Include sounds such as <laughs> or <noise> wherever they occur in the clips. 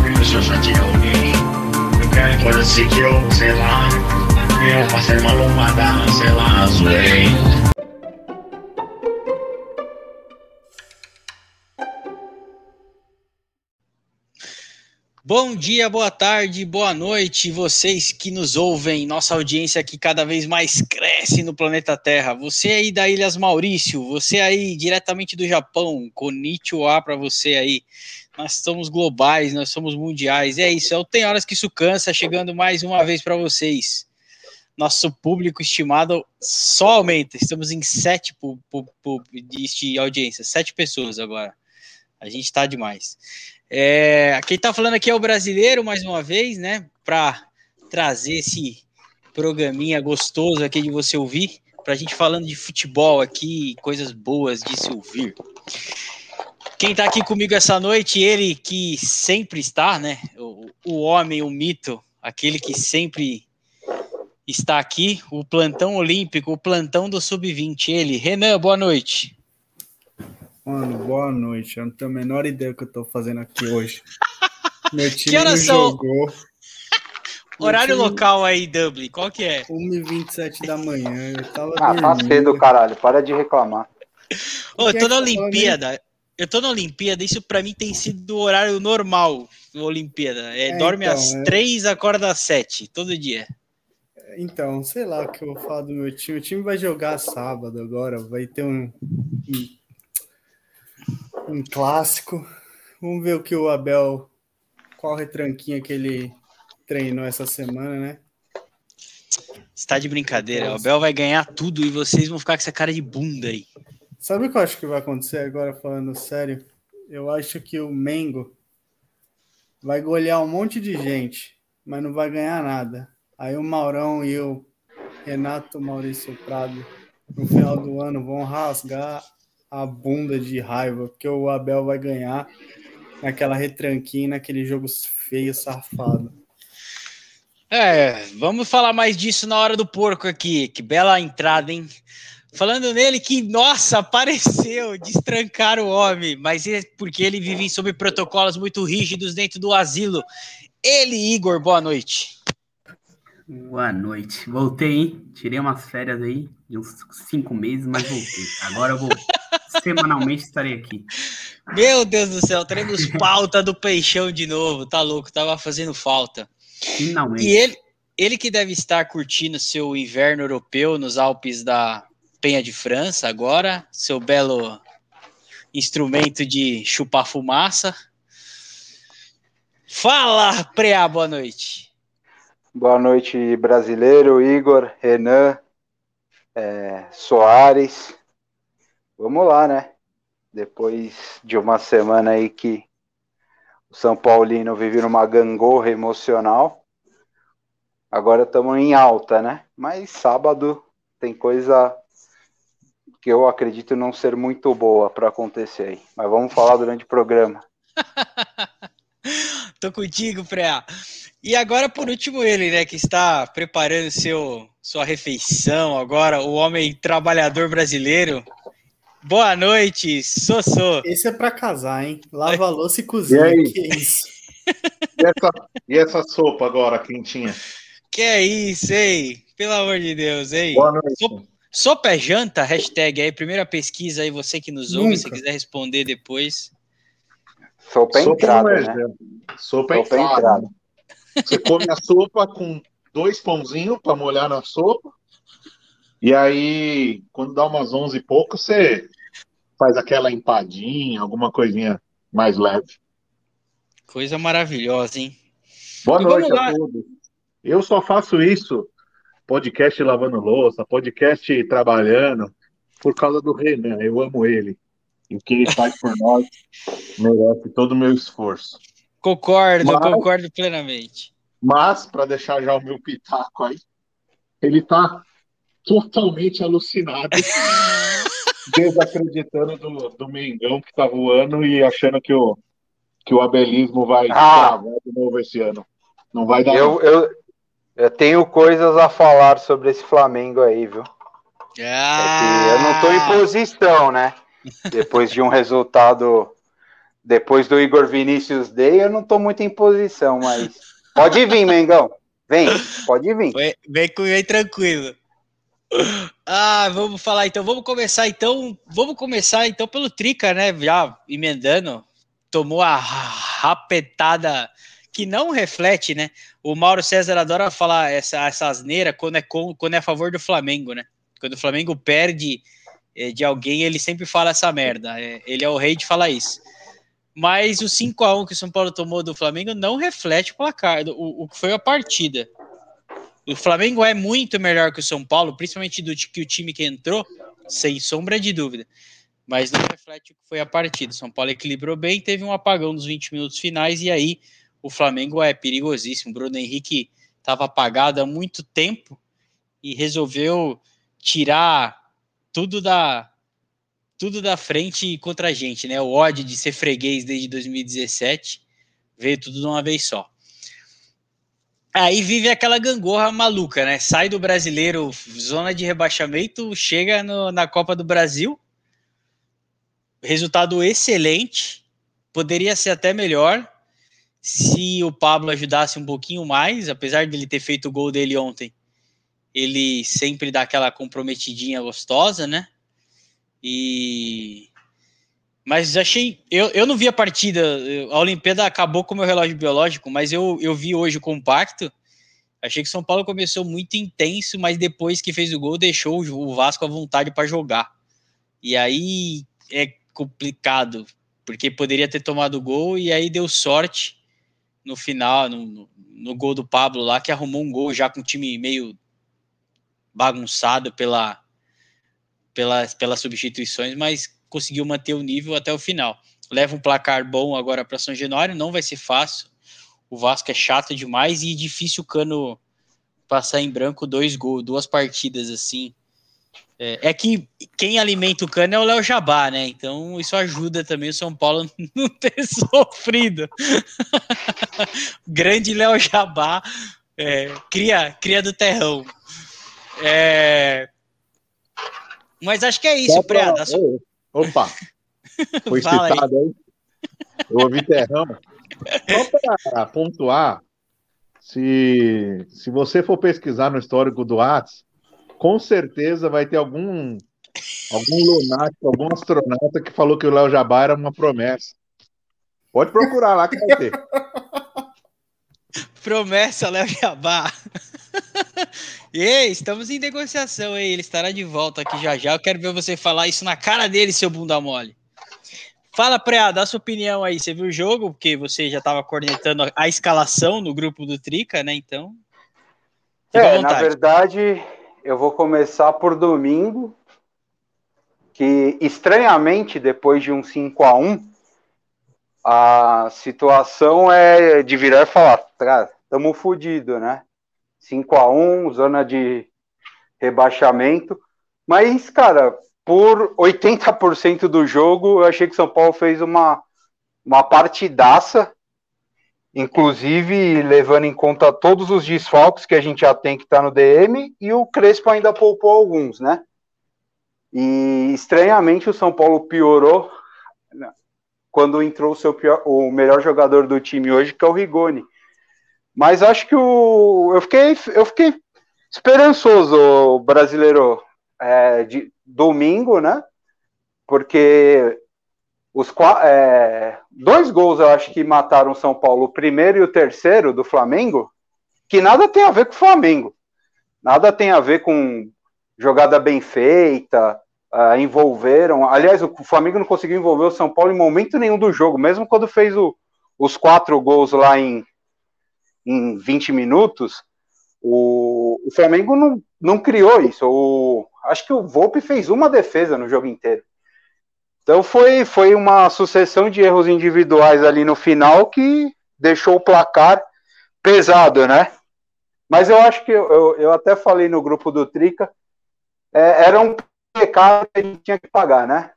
que só tinha alguém. Assim que eu, sei lá, eu passei uma lombada, sei lá, zoei. Bom dia, boa tarde, boa noite, vocês que nos ouvem, nossa audiência que cada vez mais cresce no planeta Terra. Você aí da Ilhas Maurício, você aí diretamente do Japão, konnichiwa para você aí. Nós somos globais, nós somos mundiais. É isso, é tem horas que isso cansa, chegando mais uma vez para vocês. Nosso público estimado só aumenta. Estamos em sete de audiência, sete pessoas agora. A gente está demais. É, quem está falando aqui é o brasileiro, mais uma vez, né? Para trazer esse programinha gostoso aqui de você ouvir, para a gente falando de futebol aqui, coisas boas de se ouvir. Quem está aqui comigo essa noite, ele que sempre está, né? O, o homem, o mito, aquele que sempre está aqui, o plantão olímpico, o plantão do sub-20. Ele, Renan, boa noite. Mano, boa noite. Eu não tenho a menor ideia do que eu tô fazendo aqui hoje. <laughs> Meu time que horas são? jogou. <laughs> Horário time... local aí, Dublin, qual que é? 1h27 da manhã. Eu tava ah, tá dormindo. tá cedo, caralho. Para de reclamar. Ô, eu tô na Olimpíada. Eu tô na Olimpíada, isso pra mim tem sido o horário normal na Olimpíada. É, é dorme então, às é... 3, acorda às 7, todo dia. Então, sei lá o que eu vou falar do meu time. O time vai jogar sábado agora, vai ter um, um um clássico. Vamos ver o que o Abel, qual retranquinha que ele treinou essa semana, né? Está de brincadeira. O Abel vai ganhar tudo e vocês vão ficar com essa cara de bunda aí. Sabe o que eu acho que vai acontecer agora, falando sério? Eu acho que o Mengo vai golear um monte de gente, mas não vai ganhar nada. Aí o Maurão e o Renato Maurício Prado, no final do ano, vão rasgar a bunda de raiva, porque o Abel vai ganhar naquela retranquinha, naquele jogo feio, safado. É, vamos falar mais disso na hora do porco aqui. Que bela entrada, hein? Falando nele que, nossa, apareceu, destrancar o homem, mas é porque ele vive sob protocolos muito rígidos dentro do asilo. Ele, Igor, boa noite. Boa noite. Voltei, hein? Tirei umas férias aí de uns cinco meses, mas voltei. Agora eu vou <laughs> semanalmente estarei aqui. Meu Deus do céu, teremos pauta do Peixão de novo, tá louco, tava fazendo falta. Finalmente. E ele, ele que deve estar curtindo seu inverno europeu nos Alpes da Penha de França agora, seu belo instrumento de chupar fumaça. Fala, Preá, boa noite. Boa noite, brasileiro, Igor, Renan, é, Soares, Vamos lá, né? Depois de uma semana aí que o São Paulino vive numa gangorra emocional, agora estamos em alta, né? Mas sábado tem coisa que eu acredito não ser muito boa para acontecer aí. Mas vamos falar durante o programa. <laughs> Tô contigo, Preá. E agora, por último, ele, né, que está preparando seu, sua refeição agora, o homem trabalhador brasileiro, Boa noite, Sossô. Esse é para casar, hein? Lava <laughs> louça e cozinha. E aí? Que é isso? <laughs> E essa, e essa sopa agora, quentinha? Que é isso, hein? Pelo amor de Deus, hein? Boa noite. Sopa, sopa é janta? Hashtag aí, primeira pesquisa aí, você que nos ouve, Nunca. se quiser responder depois. Sopa é entrada, é né? Sopa, é sopa é entrada. Você come a sopa com dois pãozinhos para molhar na sopa e aí, quando dá umas 11 e pouco, você faz aquela empadinha, alguma coisinha mais leve. Coisa maravilhosa, hein? Boa e noite a todos. Eu só faço isso, podcast lavando louça, podcast trabalhando, por causa do Renan. Eu amo ele. E o que ele faz por nós merece todo o meu esforço. Concordo, mas, concordo plenamente. Mas, para deixar já o meu pitaco aí, ele tá totalmente alucinado, <laughs> desacreditando do, do Mengão que tá voando e achando que o, que o abelismo vai ah, de novo esse ano. Não vai dar. Eu, eu, eu, tenho coisas a falar sobre esse Flamengo aí, viu? Ah. É eu não tô em posição, né? Depois de um resultado depois do Igor Vinícius Day, eu não tô muito em posição, mas pode vir, Mengão. Vem, pode vir. Vem, vem comigo tranquilo. Ah, vamos falar então. Vamos começar então. Vamos começar então pelo Trica, né? Já emendando. Tomou a rapetada que não reflete, né? O Mauro César adora falar essa, essa asneira quando é, quando é a favor do Flamengo, né? Quando o Flamengo perde é, de alguém, ele sempre fala essa merda. É, ele é o rei de falar isso. Mas o 5 a 1 que o São Paulo tomou do Flamengo não reflete o placar, o, o que foi a partida. O Flamengo é muito melhor que o São Paulo, principalmente do que o time que entrou, sem sombra de dúvida. Mas não reflete o que foi a partida. O São Paulo equilibrou bem, teve um apagão nos 20 minutos finais e aí o Flamengo é perigosíssimo. O Bruno Henrique estava apagado há muito tempo e resolveu tirar tudo da tudo da frente contra a gente, né? O ódio de ser freguês desde 2017 veio tudo de uma vez só. Aí vive aquela gangorra maluca, né? Sai do brasileiro, zona de rebaixamento, chega no, na Copa do Brasil. Resultado excelente. Poderia ser até melhor se o Pablo ajudasse um pouquinho mais, apesar de ele ter feito o gol dele ontem ele sempre dá aquela comprometidinha gostosa, né? E mas achei. Eu, eu não vi a partida. A Olimpíada acabou com o meu relógio biológico, mas eu, eu vi hoje o compacto. Achei que São Paulo começou muito intenso, mas depois que fez o gol, deixou o Vasco à vontade para jogar. E aí é complicado, porque poderia ter tomado o gol e aí deu sorte no final, no, no, gol do Pablo lá, que arrumou um gol já com o time meio bagunçado pela, pela, pelas substituições, mas conseguiu manter o nível até o final. Leva um placar bom agora para São Januário, não vai ser fácil. O Vasco é chato demais e difícil o Cano passar em branco dois gols, duas partidas assim. É, é, que quem alimenta o Cano é o Léo Jabá, né? Então isso ajuda também o São Paulo <laughs> não ter <laughs> sofrido. <laughs> Grande Léo Jabá, é, cria, cria do terrão. É... Mas acho que é isso, pra... Preada. Opa! Foi citado aí. Eu ouvi terrão. Só para pontuar, se, se você for pesquisar no histórico do Atos, com certeza vai ter algum algum lunático, algum astronauta que falou que o Léo Jabá era uma promessa. Pode procurar lá que vai ter. <laughs> Promessa, Léo Jabá. <laughs> e estamos em negociação, hein? Ele estará de volta aqui já já. Eu quero ver você falar isso na cara dele, seu bunda mole. Fala, Preá, dá sua opinião aí. Você viu o jogo? Porque você já estava coordenando a escalação no grupo do Trica, né? Então. É, na verdade, eu vou começar por domingo. Que estranhamente, depois de um 5 a 1 a situação é de virar e falar, cara, tamo fodido, né? 5 a 1 zona de rebaixamento. Mas, cara, por 80% do jogo, eu achei que São Paulo fez uma, uma partidaça, inclusive levando em conta todos os desfalques que a gente já tem que tá no DM, e o Crespo ainda poupou alguns, né? E estranhamente o São Paulo piorou quando entrou o seu pior, o melhor jogador do time hoje, que é o Rigoni. Mas acho que o. Eu fiquei, eu fiquei esperançoso, brasileiro, é, de domingo, né? Porque os é, dois gols eu acho que mataram o São Paulo, o primeiro e o terceiro do Flamengo, que nada tem a ver com o Flamengo. Nada tem a ver com jogada bem feita, uh, envolveram. Aliás, o Flamengo não conseguiu envolver o São Paulo em momento nenhum do jogo, mesmo quando fez o, os quatro gols lá em, em 20 minutos, o, o Flamengo não, não criou isso. O, acho que o Volpe fez uma defesa no jogo inteiro. Então foi, foi uma sucessão de erros individuais ali no final que deixou o placar pesado, né? Mas eu acho que eu, eu até falei no grupo do Trica, é, era um pecado que a gente tinha que pagar, né?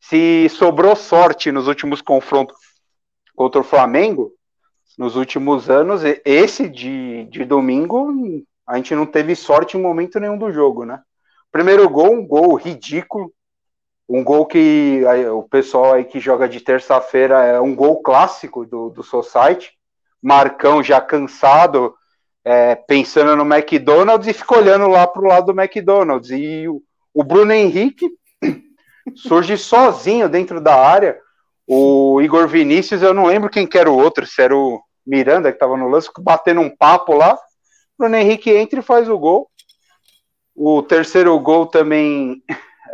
Se sobrou sorte nos últimos confrontos contra o Flamengo, nos últimos anos, esse de, de domingo, a gente não teve sorte em momento nenhum do jogo, né? Primeiro gol, um gol ridículo, Um gol que aí, o pessoal aí que joga de terça-feira é um gol clássico do, do Society. Marcão já cansado, é, pensando no McDonald's e fica olhando lá pro lado do McDonald's. E o, o Bruno Henrique <coughs> surge sozinho dentro da área. O Igor Vinícius, eu não lembro quem que era o outro, se era o Miranda que estava no lance, batendo um papo lá. O Bruno Henrique entra e faz o gol. O terceiro gol também,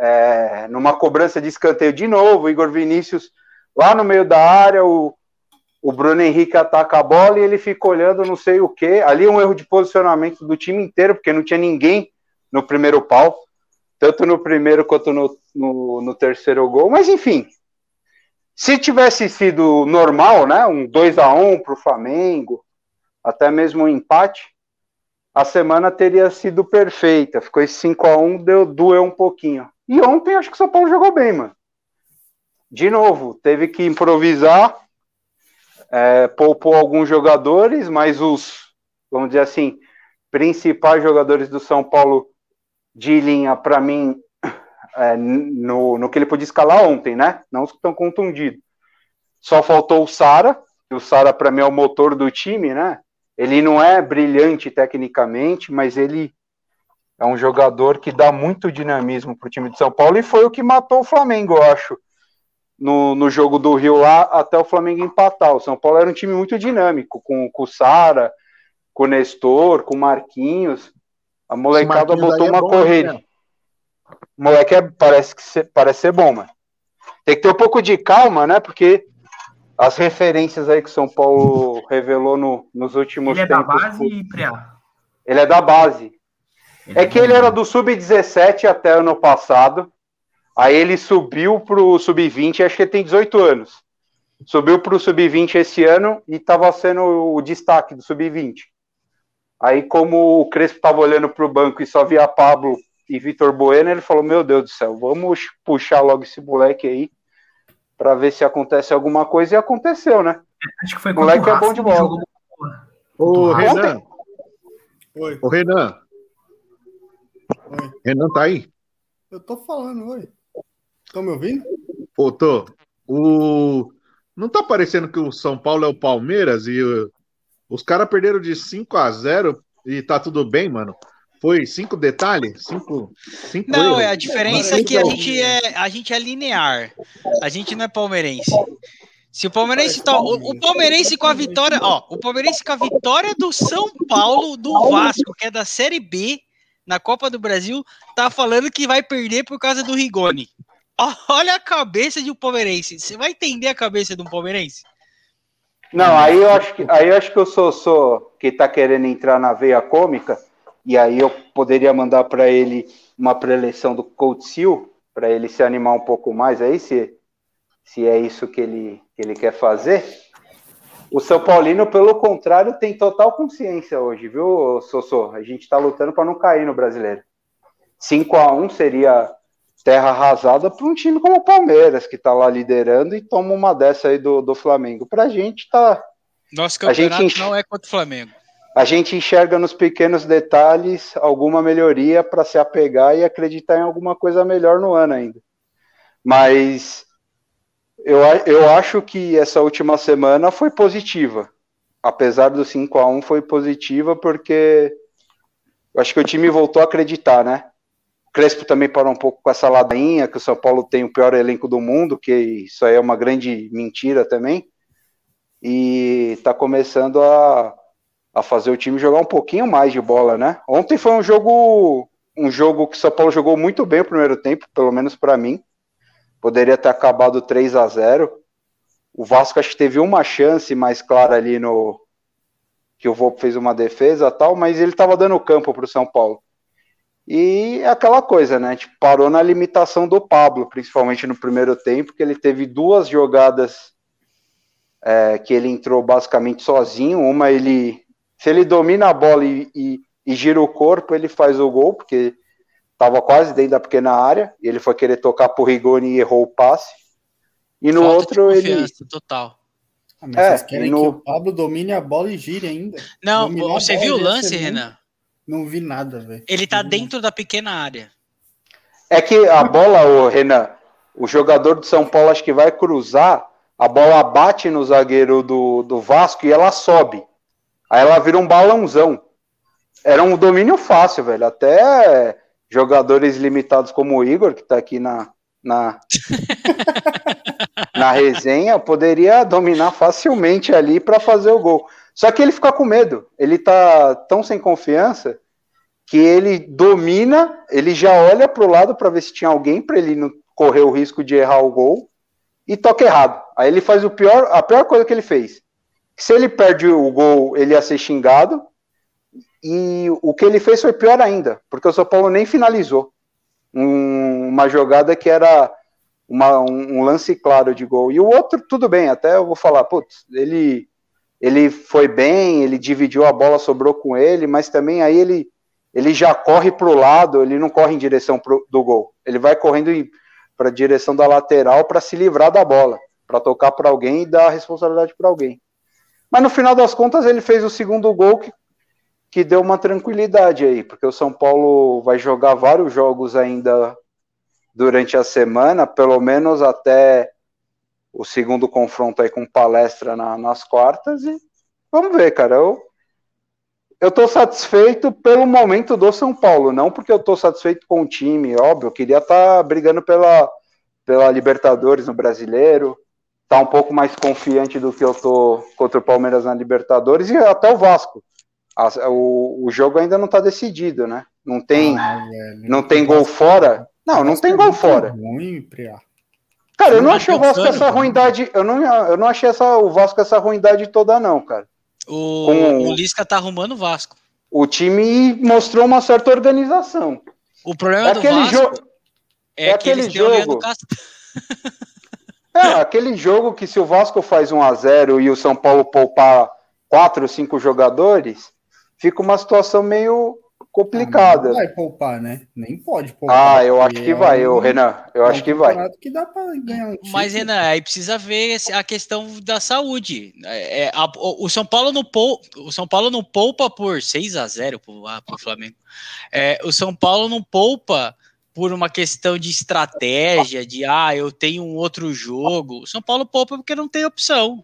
é, numa cobrança de escanteio de novo, Igor Vinícius lá no meio da área, o, o Bruno Henrique ataca a bola e ele fica olhando não sei o que. Ali um erro de posicionamento do time inteiro, porque não tinha ninguém no primeiro pau, tanto no primeiro quanto no, no, no terceiro gol. Mas enfim, se tivesse sido normal, né, um 2 a 1 para o Flamengo, até mesmo um empate, a semana teria sido perfeita. Ficou esse 5 a 1 deu doeu um pouquinho. E ontem acho que o São Paulo jogou bem, mano. De novo, teve que improvisar, é, poupou alguns jogadores, mas os, vamos dizer assim, principais jogadores do São Paulo de linha, para mim, é, no, no que ele podia escalar ontem, né? Não os que estão contundidos. Só faltou o Sara, o Sara para mim é o motor do time, né? Ele não é brilhante tecnicamente, mas ele é um jogador que dá muito dinamismo para o time de São Paulo e foi o que matou o Flamengo, eu acho, no, no jogo do Rio lá até o Flamengo empatar. O São Paulo era um time muito dinâmico, com, com o Sara, com o Nestor, com o Marquinhos. A molecada botou uma é corrida. Né? O moleque é, parece, que ser, parece ser bom, mano. Tem que ter um pouco de calma, né? Porque as referências aí que o São Paulo revelou no, nos últimos ele tempos. Ele é da base, Priá? Ele é da base. Ele é, que ele era do sub-17 até ano passado. Aí ele subiu pro sub-20, acho que ele tem 18 anos. Subiu pro sub-20 esse ano e estava sendo o destaque do sub-20. Aí, como o Crespo estava olhando para o banco e só via Pablo e Vitor Bueno, ele falou: Meu Deus do céu, vamos puxar logo esse moleque aí para ver se acontece alguma coisa. E aconteceu, né? Acho que foi o moleque é bom de bola. Ô, Renan. Oi. Ô, Renan. Oi. Renan tá aí? Eu tô falando, oi. Estão me ouvindo? Ô, tô. O... Não tá parecendo que o São Paulo é o Palmeiras e o... os caras perderam de 5 a 0 e tá tudo bem, mano? Foi cinco detalhes? Cinco, cinco não, erros. é a diferença é que a gente é, a gente é linear. A gente não é palmeirense. Se o palmeirense tá, o, o, palmeirense com a vitória, ó, o palmeirense com a vitória do São Paulo do Vasco, que é da Série B na Copa do Brasil, tá falando que vai perder por causa do Rigoni. Olha a cabeça de um palmeirense. Você vai entender a cabeça de um palmeirense? Não, aí eu acho que aí eu acho que eu sou, sou que tá querendo entrar na veia cômica e aí eu poderia mandar para ele uma preleção do Coach Seal, para ele se animar um pouco mais aí, se, se é isso que ele, que ele quer fazer. O São Paulino, pelo contrário, tem total consciência hoje, viu, Sossô? A gente está lutando para não cair no brasileiro. 5 a 1 seria terra arrasada para um time como o Palmeiras, que está lá liderando e toma uma dessa aí do, do Flamengo. Para a gente tá. Nosso campeonato gente... não é contra o Flamengo a gente enxerga nos pequenos detalhes alguma melhoria para se apegar e acreditar em alguma coisa melhor no ano ainda. Mas eu, eu acho que essa última semana foi positiva. Apesar do 5 a 1 foi positiva porque eu acho que o time voltou a acreditar, né? O Crespo também parou um pouco com essa ladainha, que o São Paulo tem o pior elenco do mundo, que isso aí é uma grande mentira também. E está começando a, a fazer o time jogar um pouquinho mais de bola, né? Ontem foi um jogo um jogo que o São Paulo jogou muito bem o primeiro tempo, pelo menos para mim. Poderia ter acabado 3 a 0. O Vasco acho que teve uma chance mais clara ali no que o Volpe fez uma defesa tal, mas ele estava dando campo para o São Paulo. E é aquela coisa, né? Tipo, parou na limitação do Pablo, principalmente no primeiro tempo, que ele teve duas jogadas é, que ele entrou basicamente sozinho. Uma ele se ele domina a bola e, e, e gira o corpo, ele faz o gol, porque estava quase dentro da pequena área, e ele foi querer tocar pro Rigoni e errou o passe. E no Falta outro ele. Total. Ah, mas é, vocês querem no... que o Pablo domine a bola e gire ainda. Não, Dominar você viu o lance, Renan? Não vi nada, velho. Ele tá dentro da pequena área. É que a bola, o Renan, o jogador do São Paulo acho que vai cruzar, a bola bate no zagueiro do, do Vasco e ela sobe. Aí ela vira um balãozão. Era um domínio fácil, velho. Até jogadores limitados como o Igor, que tá aqui na, na, <laughs> na resenha, poderia dominar facilmente ali para fazer o gol. Só que ele fica com medo. Ele tá tão sem confiança que ele domina, ele já olha para o lado para ver se tinha alguém para ele não correr o risco de errar o gol e toca errado. Aí ele faz o pior, a pior coisa que ele fez. Se ele perde o gol, ele ia ser xingado. E o que ele fez foi pior ainda, porque o São Paulo nem finalizou. Um, uma jogada que era uma, um, um, lance claro de gol. E o outro, tudo bem, até eu vou falar, putz, ele, ele foi bem, ele dividiu a bola, sobrou com ele, mas também aí ele ele já corre para o lado, ele não corre em direção pro, do gol. Ele vai correndo para a direção da lateral para se livrar da bola, para tocar para alguém e dar a responsabilidade para alguém. Mas no final das contas, ele fez o segundo gol que, que deu uma tranquilidade aí, porque o São Paulo vai jogar vários jogos ainda durante a semana, pelo menos até o segundo confronto aí com palestra na, nas quartas, e vamos ver, cara. Eu, eu estou satisfeito pelo momento do São Paulo, não porque eu estou satisfeito com o time, óbvio, eu queria estar tá brigando pela, pela Libertadores no Brasileiro, tá um pouco mais confiante do que eu tô contra o Palmeiras na Libertadores e até o Vasco. O, o jogo ainda não está decidido, né? Não tem, ah, não tem gol fora. Não, não tem gol fora. Ruim, Cara, eu não achei o Vasco essa ruindade. Eu não, eu não achei essa, o Vasco essa ruindade toda, não, cara. O, Com... o Lisca tá arrumando o Vasco. O time mostrou uma certa organização. O problema é do aquele Vasco jogo... é, é aquele jogo. <laughs> é, aquele jogo que se o Vasco faz 1 a 0 e o São Paulo poupar quatro, cinco jogadores, fica uma situação meio complicada. Ah, não vai poupar, né? Nem pode poupar. Ah, eu acho que vai, é um, Renan. Eu é acho que vai. Que dá ganhar um Mas, Renan, aí precisa ver a questão da saúde. É, é a, o, São Paulo não poupa, o São Paulo não poupa por 6 a 0 pro, ah, pro Flamengo. É, o São Paulo não poupa por uma questão de estratégia, de ah, eu tenho um outro jogo. O São Paulo poupa porque não tem opção.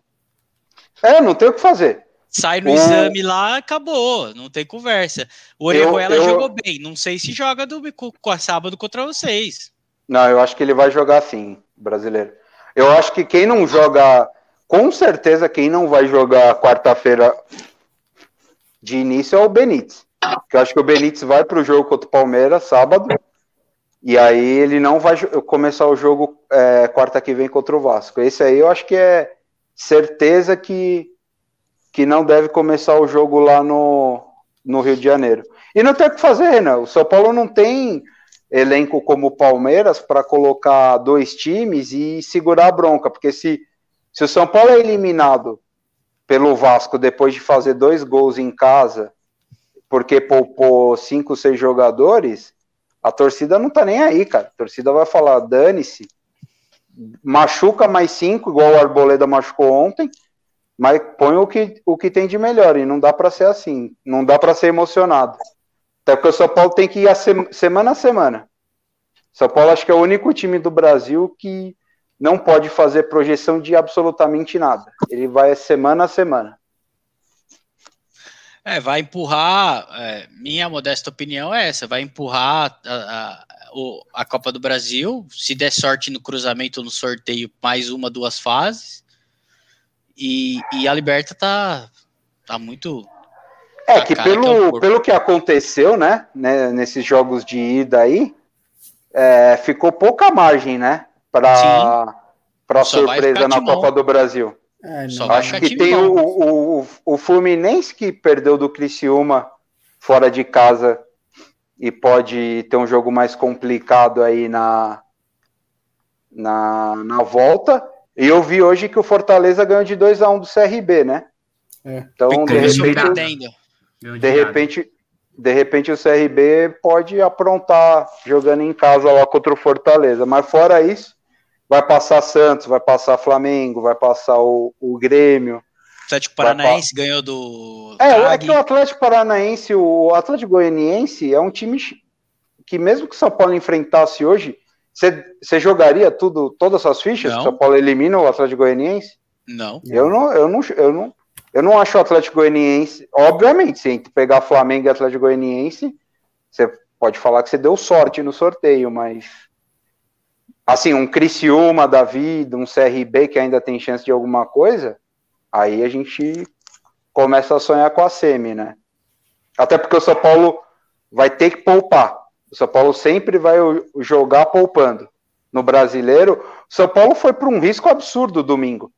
É, não tem o que fazer. Sai no exame lá, acabou, não tem conversa. O Orejuela eu... jogou bem, não sei se joga do, com a sábado contra vocês. Não, eu acho que ele vai jogar sim, brasileiro. Eu acho que quem não joga, com certeza quem não vai jogar quarta-feira de início é o Benítez. Eu acho que o Benítez vai para o jogo contra o Palmeiras sábado. E aí ele não vai começar o jogo é, quarta que vem contra o Vasco. Esse aí eu acho que é certeza que que não deve começar o jogo lá no, no Rio de Janeiro. E não tem o que fazer, Renan. O São Paulo não tem elenco como o Palmeiras para colocar dois times e segurar a bronca, porque se, se o São Paulo é eliminado pelo Vasco depois de fazer dois gols em casa, porque poupou cinco, seis jogadores, a torcida não tá nem aí, cara. A torcida vai falar, dane-se, machuca mais cinco, igual o Arboleda machucou ontem, mas põe o que, o que tem de melhor, e não dá para ser assim, não dá para ser emocionado. Até porque o São Paulo tem que ir a semana a semana. São Paulo acho que é o único time do Brasil que não pode fazer projeção de absolutamente nada. Ele vai semana a semana. É, vai empurrar, é, minha modesta opinião é essa, vai empurrar a, a, a Copa do Brasil, se der sorte no cruzamento no sorteio, mais uma, duas fases, e, e a Liberta tá, tá muito. É que pelo, que é pelo que aconteceu, né, né, nesses jogos de ida aí, é, ficou pouca margem, né, para para surpresa na Copa do Brasil. É, Acho que tem o, o, o Fluminense que perdeu do Criciúma fora de casa e pode ter um jogo mais complicado aí na, na, na volta. E eu vi hoje que o Fortaleza ganhou de 2 a 1 um do CRB, né? É. Então, de repente, de repente, de repente o CRB pode aprontar jogando em casa lá contra o Fortaleza. Mas fora isso, vai passar Santos, vai passar Flamengo, vai passar o, o Grêmio. Atlético Paranaense ganhou do. É, é que o Atlético Paranaense, o Atlético Goianiense é um time que, mesmo que o São Paulo enfrentasse hoje, Você jogaria tudo, todas as suas fichas? Não. São Paulo elimina o Atlético Goianiense? Não. Eu não, eu não, eu não, eu não acho o Atlético Goianiense. Obviamente, se a gente pegar Flamengo e Atlético Goianiense, você pode falar que você deu sorte no sorteio, mas assim, um Criciúma da vida, um CRB que ainda tem chance de alguma coisa, aí a gente começa a sonhar com a semi, né? Até porque o São Paulo vai ter que poupar. O São Paulo sempre vai jogar poupando. No brasileiro, o São Paulo foi para um risco absurdo domingo.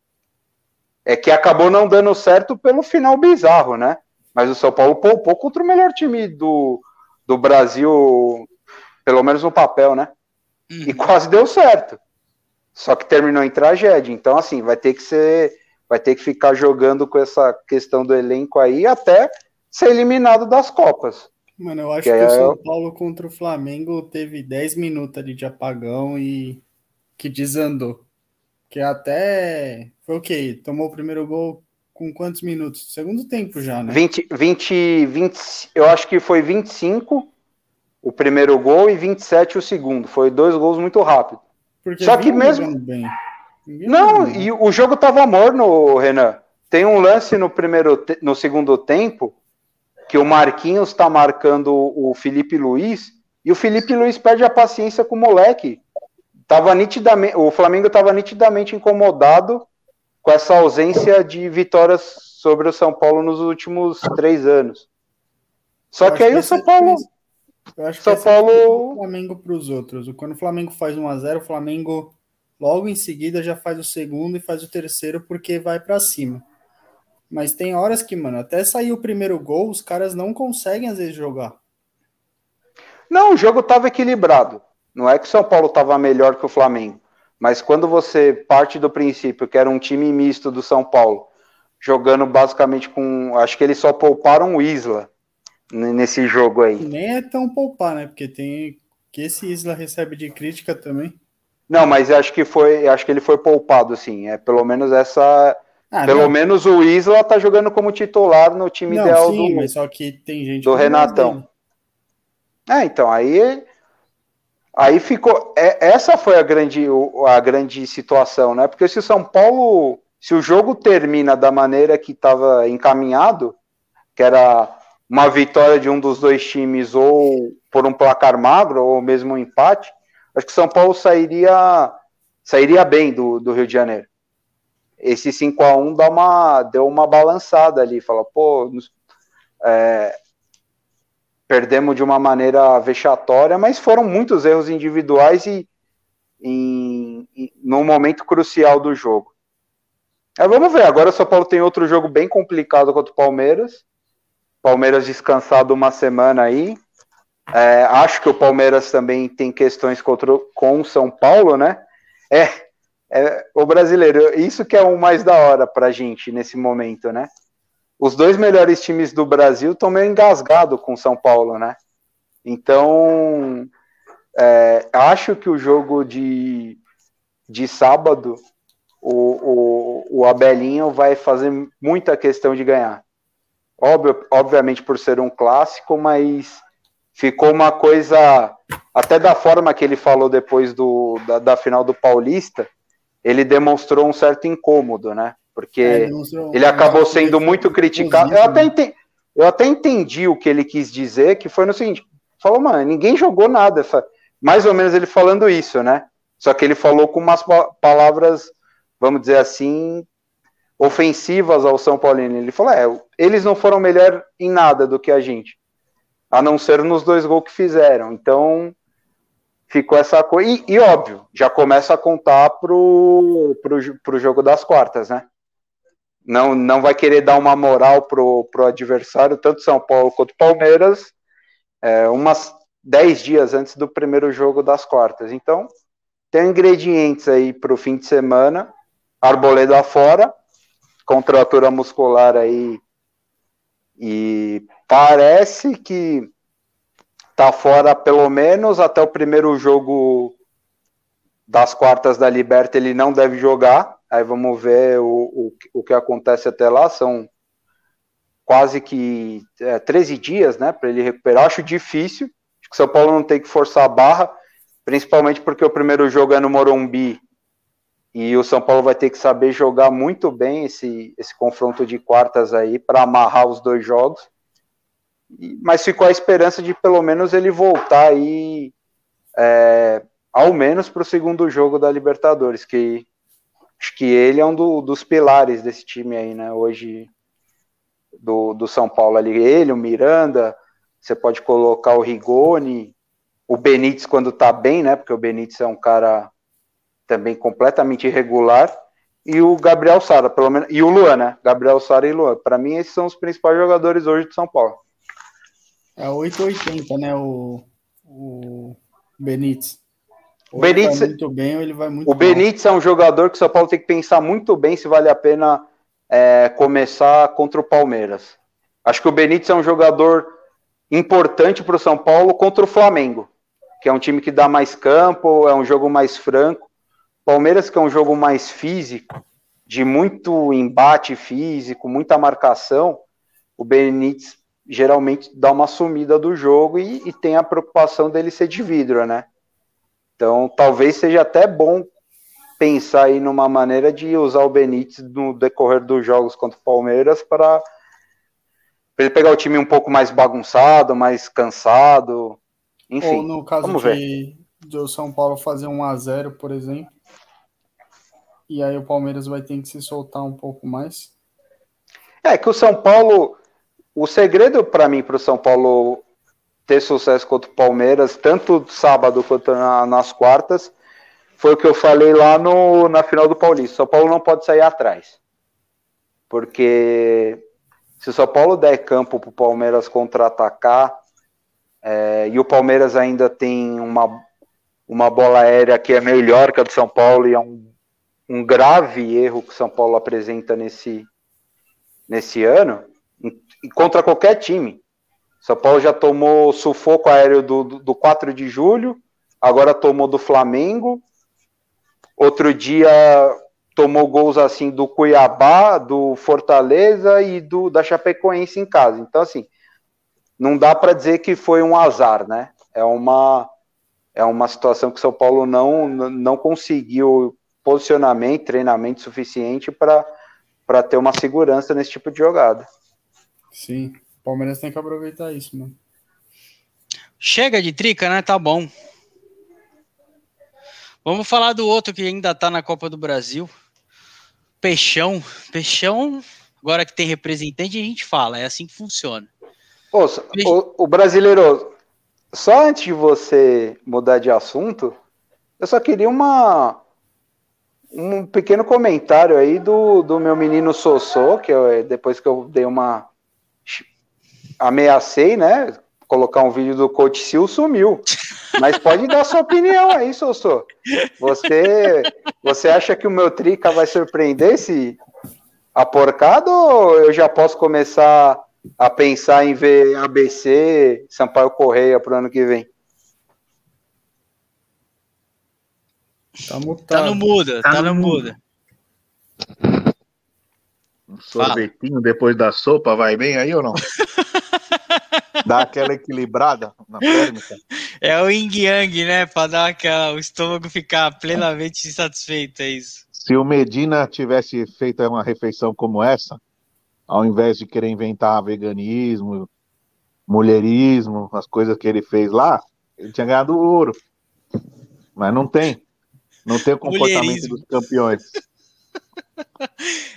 É que acabou não dando certo pelo final bizarro, né? Mas o São Paulo poupou contra o melhor time do, do Brasil, pelo menos no papel, né? Uhum. E quase deu certo. Só que terminou em tragédia. Então, assim, vai ter que ser. Vai ter que ficar jogando com essa questão do elenco aí até ser eliminado das Copas. Mano, eu acho Que que, o São eu- Paulo contra o Flamengo teve 10 minutos ali de apagão e que desandou. Que até. Foi o quê? Tomou o primeiro gol com quantos minutos? Segundo tempo já, né? 20, 20, 20, eu acho que foi 25 o primeiro gol e 27 o segundo. Foi dois gols muito rápido. Porque Só que mesmo- bem. Não, jogou. e o jogo tava morno, Renan. Tem um lance no primeiro, no segundo tempo que o Marquinhos tá marcando o Felipe Luiz e o Felipe Luiz perde a paciência com o moleque. Tava nitidamente, o Flamengo tava nitidamente incomodado com essa ausência de vitórias sobre o São Paulo nos últimos três anos. Só que aí o São é Paulo. Eu acho que São é Paulo- diferença do Flamengo para os outros. Quando o Flamengo faz 1 a 0 o Flamengo logo em seguida já faz o segundo e faz o terceiro porque vai para cima. Mas tem horas que, mano, até sair o primeiro gol, os caras não conseguem às vezes jogar. Não, o jogo estava equilibrado. Não é que o São Paulo estava melhor que o Flamengo. Mas quando você parte do princípio que era um time misto do São Paulo, jogando basicamente com. Acho que eles só pouparam o Isla nesse jogo aí. nem é tão poupar, né? Porque tem que esse Isla recebe de crítica também. Não, mas acho que foi. Acho que ele foi poupado, sim. É pelo menos essa. Ah, pelo não, menos o Isla tá jogando como titular no time não, ideal sim, do. mas só que tem gente do não Renatão. É, então, aí. Aí ficou. é- essa foi a grande, a grande situação, né? Porque se o São Paulo. Se o jogo termina da maneira que estava encaminhado, que era uma vitória de um dos dois times, ou por um placar magro, ou mesmo um empate, acho que o São Paulo sairia, sairia bem do, do Rio de Janeiro. Esse 5 a 1 dá uma, deu uma balançada ali, fala, pô, é, perdemos de uma maneira vexatória, mas foram muitos erros individuais e em, num momento crucial do jogo. Aí vamos ver, agora o São Paulo tem outro jogo bem complicado contra o Palmeiras. Palmeiras descansado uma semana aí. É, acho que o Palmeiras também tem questões contra, com o São Paulo, né? É, é, o brasileiro, isso que é o mais da hora pra gente nesse momento, né? Os dois melhores times do Brasil estão meio engasgados com São Paulo, né? Então, é, acho que o jogo de, de sábado, o, o, o Abelinho vai fazer muita questão de ganhar. Óbvio, obviamente por ser um clássico, mas ficou uma coisa, até da forma que ele falou depois do, da, da final do Paulista, ele demonstrou um certo incômodo, né? Porque É, demonstrou- ele acabou sendo muito criticado. Eu até, né? entendi, eu até entendi o que ele quis dizer, que foi no seguinte: falou, mano, ninguém jogou nada. Mais ou menos ele falando isso, né? Só que ele falou com umas pa- palavras, vamos dizer assim, ofensivas ao São Paulino. Ele falou: é, eles não foram melhor em nada do que a gente, a não ser nos dois gols que fizeram. Então ficou essa coisa. E, e, óbvio, já começa a contar pro, pro, pro jogo das quartas, né? Não, não vai querer dar uma moral pro, pro adversário, tanto São Paulo quanto Palmeiras, é, umas 10 dias antes do primeiro jogo das quartas. Então, tem ingredientes aí pro fim de semana. Arboleda fora, contratura muscular aí. E parece que tá fora pelo menos até o primeiro jogo das quartas da Liberta ele não deve jogar. Aí vamos ver o, o, o que acontece até lá. São quase que é, 13 dias, né, para ele recuperar. Acho difícil. Acho que São Paulo não tem que forçar a barra, principalmente porque o primeiro jogo é no Morumbi e o São Paulo vai ter que saber jogar muito bem esse, esse confronto de quartas aí para amarrar os dois jogos. Mas ficou a esperança de pelo menos ele voltar aí, é, ao menos para o segundo jogo da Libertadores, que acho que ele é um do, dos pilares desse time aí, né? Hoje do, do São Paulo ali, ele, o Miranda, você pode colocar o Rigoni, o Benítez quando tá bem, né? Porque o Benítez é um cara também completamente irregular. E o Gabriel Sara, pelo menos. E o Luan, né? Gabriel Sara e Luan. Para mim, esses são os principais jogadores hoje de São Paulo. É 880, né? O, o Benítez. O Benítez, muito bem, ou ele vai muito o Benítez é um jogador que o São Paulo tem que pensar muito bem se vale a pena é, começar contra o Palmeiras. Acho que o Benítez é um jogador importante para o São Paulo contra o Flamengo, que é um time que dá mais campo, é um jogo mais franco. Palmeiras, que é um jogo mais físico, de muito embate físico, muita marcação, o Benítez geralmente dá uma sumida do jogo e, e tem a preocupação dele ser de vidro, né? Então, talvez seja até bom pensar aí numa maneira de usar o Benítez no decorrer dos jogos contra o Palmeiras para ele pegar o time um pouco mais bagunçado, mais cansado. Enfim, Ou no caso vamos de, ver. o São Paulo fazer um a 0 por exemplo, e aí o Palmeiras vai ter que se soltar um pouco mais. É que o São Paulo, o segredo para mim para o São Paulo ter sucesso contra o Palmeiras, tanto sábado quanto na, nas quartas, foi o que eu falei lá no, na final do Paulista. São Paulo não pode sair atrás. Porque se o São Paulo der campo para o Palmeiras contra-atacar, é, e o Palmeiras ainda tem uma, uma bola aérea que é melhor que a do São Paulo, e é um, um grave erro que o São Paulo apresenta nesse, nesse ano, contra qualquer time. São Paulo já tomou sufoco aéreo do, do, do 4 de julho, agora tomou do Flamengo. Outro dia tomou gols assim do Cuiabá, do Fortaleza e do da Chapecoense em casa. Então assim, não dá para dizer que foi um azar, né? É uma é uma situação que São Paulo não não conseguiu posicionamento, treinamento suficiente para para ter uma segurança nesse tipo de jogada. Sim. Palmeiras tem que aproveitar isso, mano. Chega de trica, né? Tá bom. Vamos falar do outro que ainda tá na Copa do Brasil. Peixão. Peixão, agora que tem representante, a gente fala. É assim que funciona. Ouça, o, o brasileiro, só antes de você mudar de assunto, eu só queria uma um pequeno comentário aí do, do meu menino Sossô, que eu, depois que eu dei uma ameacei, né? Colocar um vídeo do Coach Sil sumiu. Mas pode dar sua opinião aí, Sossô. Você, você acha que o meu Trica vai surpreender esse aporcado ou eu já posso começar a pensar em ver ABC, Sampaio Correia pro ano que vem? Tá, tá no muda, tá, tá no muda. Um sorvetinho Fala. depois da sopa vai bem aí ou não? <laughs> Dá aquela equilibrada na térmica. É o yin yang, né? Para dar aquela, o estômago ficar plenamente satisfeito, é isso. Se o Medina tivesse feito uma refeição como essa, ao invés de querer inventar veganismo, mulherismo, as coisas que ele fez lá, ele tinha ganhado ouro. Mas não tem. Não tem o comportamento mulherismo. dos campeões.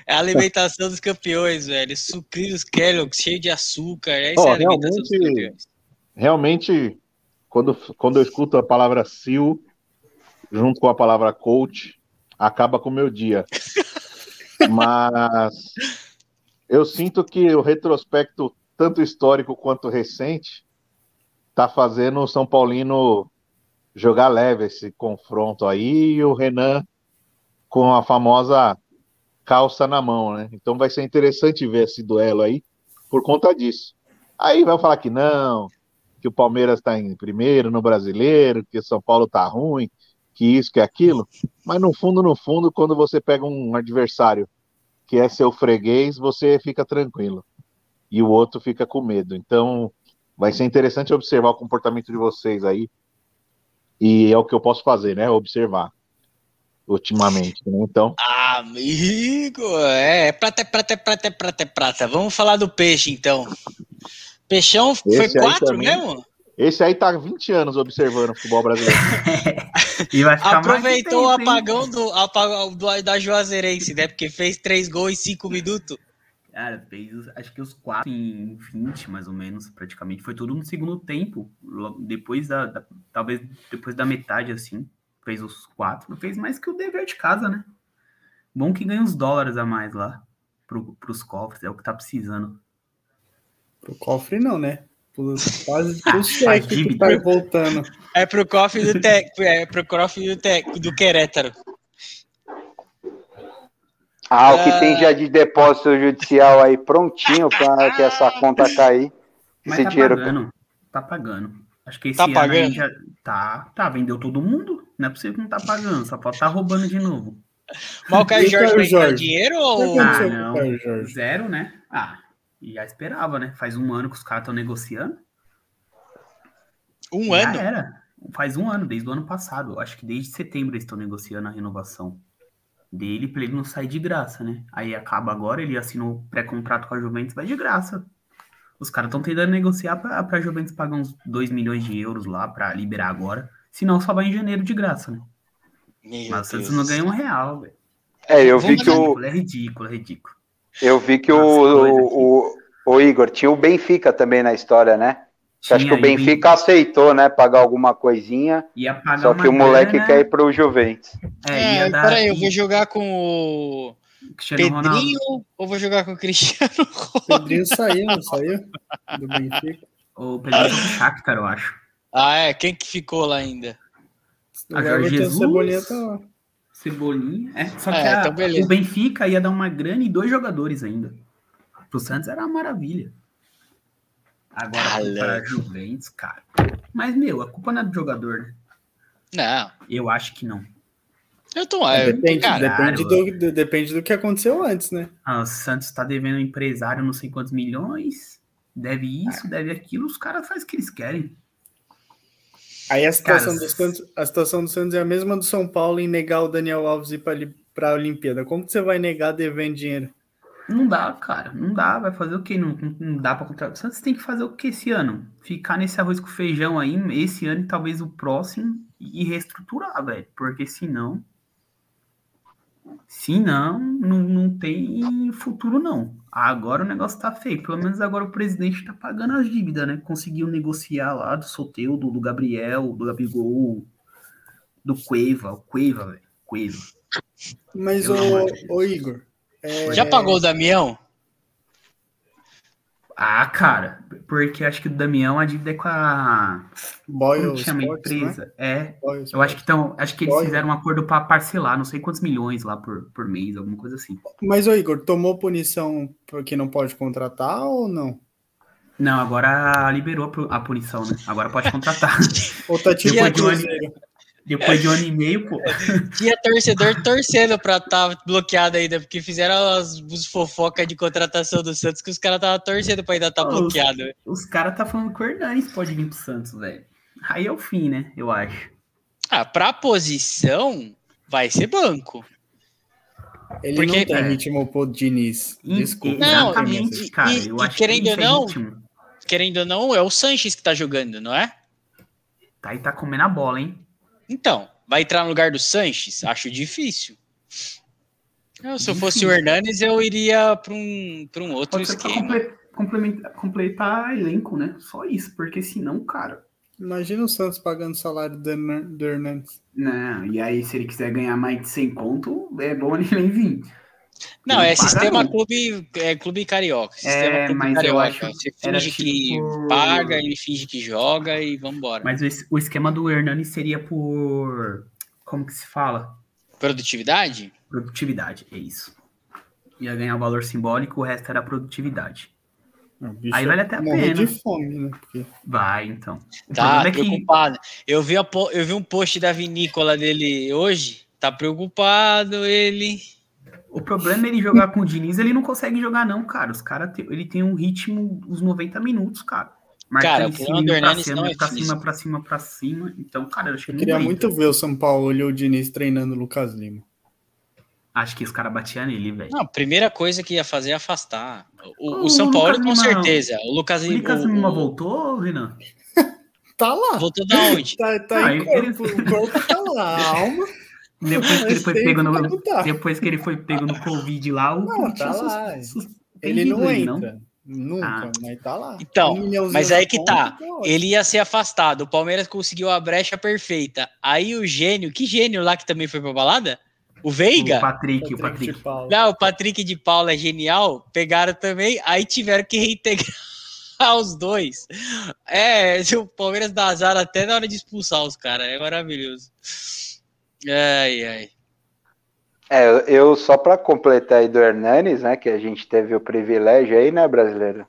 É a alimentação dos campeões, velho. Sucrilhos Kellogg's cheio de açúcar. Essa oh, é a alimentação realmente, dos campeões. Realmente, quando, quando eu escuto a palavra SEAL junto com a palavra coach, acaba com o meu dia. <laughs> Mas eu sinto que o retrospecto, tanto histórico quanto recente, tá fazendo o São Paulino jogar leve esse confronto aí e o Renan com a famosa calça na mão, né? Então vai ser interessante ver esse duelo aí por conta disso. Aí vai falar que não, que o Palmeiras está em primeiro no brasileiro, que o São Paulo tá ruim, que isso, que aquilo. Mas no fundo, no fundo, quando você pega um adversário que é seu freguês, você fica tranquilo. E o outro fica com medo. Então vai ser interessante observar o comportamento de vocês aí E é o que eu posso fazer, né? Observar ultimamente. Né? Então. Amigo, é, é prata, é prata, é prata, é prata, prata. Vamos falar do peixe, então. Peixão foi quatro também, mesmo? Esse aí tá 20 anos observando o futebol brasileiro. <laughs> Aproveitou tempo, o apagão, do, apagão do, da Juazeirense, né? Porque fez três gols em cinco minutos. Cara, fez acho que os quatro em 20, mais ou menos, praticamente. Foi tudo no segundo tempo. Depois da, da talvez depois da metade, assim fez os quatro, fez mais que o dever de casa, né? Bom que ganha uns dólares a mais lá pro, pros cofres, é o que tá precisando. Pro cofre não, né? <laughs> Quase pro cheque que tá voltando. É pro cofre do tec, é pro cofre do tec, do Querétaro. Ah, o que tem já de depósito judicial aí prontinho para que essa conta cair. Mas esse tá dinheiro pagando, tá pagando. Acho que esse tá pagando. já tá, tá, vendeu todo mundo. Não é possível que não tá pagando, só pode estar tá roubando de novo. <laughs> Mas o Caio Jorge vai dinheiro ou. Ah, não. Zero, né? Ah, já esperava, né? Faz um ano que os caras estão negociando. Um já ano? era. Faz um ano, desde o ano passado. Acho que desde setembro eles estão negociando a renovação dele para ele não sair de graça, né? Aí acaba agora, ele assinou pré-contrato com a Juventus, vai de graça. Os caras estão tentando negociar para a Juventus pagar uns 2 milhões de euros lá para liberar agora. Senão só vai em janeiro de graça, né? Meu Mas o Santos não ganha um real, velho. É, eu vi que o. É ridículo, é ridículo. Eu vi que o, o, o, Igor tinha o Benfica também na história, né? Tinha, acho que o Benfica aceitou, né? Pagar alguma coisinha. só que o moleque grana... quer ir pro Juventus. É, é dar... peraí, eu vou jogar com o. Cristiano Pedrinho Ronaldo. ou vou jogar com o Cristiano <laughs> Ronaldo? Pedrinho saiu, não saiu? Do Benfica. O Pedrinho do Shakhtar, eu acho. Ah, é? Quem que ficou lá ainda? A Jorge Jesus. Cebolinha tá lá. Cebolinha. É, só é, que a, então o Benfica ia dar uma grana e dois jogadores ainda. Pro Santos era uma maravilha. Agora para Juventus, cara. Mas, meu, a culpa não é do jogador, né? Não. Eu acho que não. Eu tô, é, depende, depende, do, depende do que aconteceu antes, né? Ah, o Santos tá devendo um empresário não sei quantos milhões, deve isso, ah. deve aquilo, os caras fazem o que eles querem. Aí a situação, do Santos, a situação do Santos é a mesma do São Paulo em negar o Daniel Alves ir para a Olimpíada. Como que você vai negar devendo dinheiro? Não dá, cara. Não dá. Vai fazer o quê? Não, não dá para contratar. O Santos tem que fazer o que esse ano? Ficar nesse arroz com feijão aí, esse ano e talvez o próximo, e reestruturar, velho. Porque senão se não, não, não tem futuro, não. Agora o negócio tá feio. Pelo menos agora o presidente tá pagando as dívidas, né? Conseguiu negociar lá do Soteudo, do Gabriel, do Gabigol, do Cueva. O Cueva, velho. Cueva. Mas, ô, ô Igor. É... Já pagou o Damião? Ah, cara, porque acho que o Damião a dívida é com a. Boyle Como chama Sports, a empresa? Né? É. Boyle eu acho que então, acho que eles Boyle. fizeram um acordo para parcelar, não sei quantos milhões lá por, por mês, alguma coisa assim. Mas, ô Igor, tomou punição porque não pode contratar ou não? Não, agora liberou a punição, né? Agora pode contratar. <laughs> ou tá tipo depois, de um ano, depois de um ano e meio, pô. <laughs> Tinha torcedor torcendo pra estar tá bloqueado ainda, porque fizeram as, as fofocas de contratação do Santos que os caras estavam torcendo pra ainda estar tá bloqueado. Os, os caras tá falando que o Hernanes pode vir pro Santos, velho. Aí é o fim, né? Eu acho. Ah, pra posição, vai ser banco. Ele porque, não tem é. ritmo pro Diniz. Desculpa. Não, Exatamente, cara. E, eu e, acho querendo ou não, ritmo. querendo ou não, é o Sanches que tá jogando, não é? Tá e tá comendo a bola, hein? Então, vai entrar no lugar do Sanches? Acho difícil. Eu, se eu fosse o Hernanes, eu iria para um, um outro Pode esquema. Complementar, completar elenco, né? Só isso, porque senão, cara. Imagina o Santos pagando o salário do, do Hernandes. Não, e aí se ele quiser ganhar mais de 100 conto, é bom ele nem vir. Não, é sistema clube, é clube carioca. Sistema é, mas carioca. eu acho Você finge tipo... que paga, ele finge que joga e vambora. Mas o, o esquema do Hernani seria por. Como que se fala? Produtividade? Produtividade, é isso. Ia ganhar o valor simbólico, o resto era produtividade. Aí vale até a pena. de fome, né? Porque... Vai, então. O tá é preocupado. Que... Eu, vi a, eu vi um post da vinícola dele hoje. Tá preocupado ele. O problema é ele jogar com o Diniz, ele não consegue jogar, não, cara. Os caras ele tem um ritmo, uns 90 minutos, cara. Cara, o em cima, indo pra cima, não é pra cima, pra cima, pra cima. Então, cara, eu achei Eu queria muito ver o São Paulo e o Diniz treinando o Lucas Lima. Acho que os caras batiam nele, velho. Não, a primeira coisa que ia fazer é afastar. O, o O São Paulo, Lucas com Lima- certeza. O Lucas O Lima. Lucas o- Lima o- voltou, Renan? <laughs> Tá lá. Voltou da onde? <laughs> Tá, tá Ah, em ele- corpo. O corpo tá lá. A alma. Depois que ele foi pego no, depois que ele foi pego no Covid lá, o Não, tá lá. Ele não ele, entra. Nunca, Ah. mas tá lá. Então, Um mas aí que tá. Ele ia ser afastado. O Palmeiras conseguiu a brecha perfeita. Aí o gênio, que gênio lá que também foi pra balada? O Veiga? O Patrick, o Patrick Patrick. de Paula. Não, o Patrick de Paula é genial. Pegaram também, aí tiveram que reintegrar <laughs> os dois. É, <laughs> o Palmeiras dá azar até na hora de expulsar os caras. É maravilhoso. Ai, ai. É, eu- só para completar aí do Hernanes, né, que a gente teve o privilégio aí, né, brasileiro?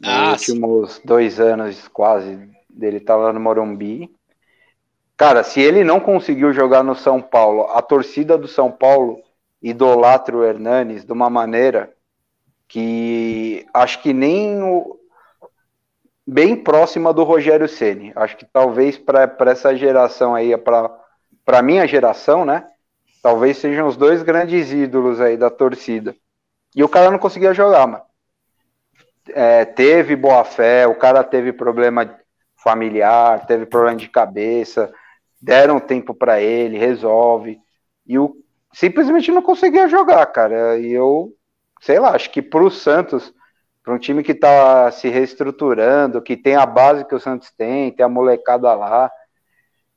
Nos Ah, últimos dois anos quase dele estar lá no Morumbi. Cara, se ele não conseguiu jogar no São Paulo, a torcida do São Paulo idolatra o Hernanes de uma maneira que acho que nem o- bem próxima do Rogério Ceni. Acho que talvez para essa geração aí, para minha geração, né? Talvez sejam os dois grandes ídolos aí da torcida. E o cara não conseguia jogar, mano. É, teve boa fé, o cara teve problema familiar, teve problema de cabeça, deram tempo para ele, resolve. E o simplesmente não conseguia jogar, cara. E eu, sei lá, acho que pro Santos, para um time que tá se reestruturando, que tem a base que o Santos tem, tem a molecada lá,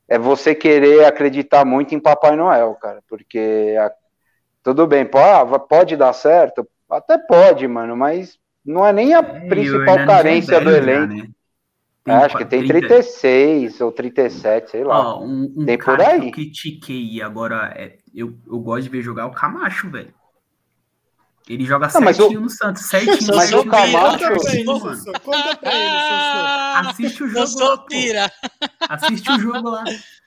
é você querer acreditar muito em Papai Noel, cara, porque a- tudo bem, pô, ah, pode dar certo, até pode, mano, mas não é nem a É, principal carência do velho já, elenco. né? É, acho que tem 30 36 ou 37, sei lá. Ó, um, um Tem por cara que aí. eu critiquei agora é, eu, eu gosto de ver jogar é o Camacho, velho. Ele joga Não, certinho no Santos, certinho. Mas o Camacho- Conta pra ele, Assiste o eu jogo lá, pira. Assiste o jogo lá.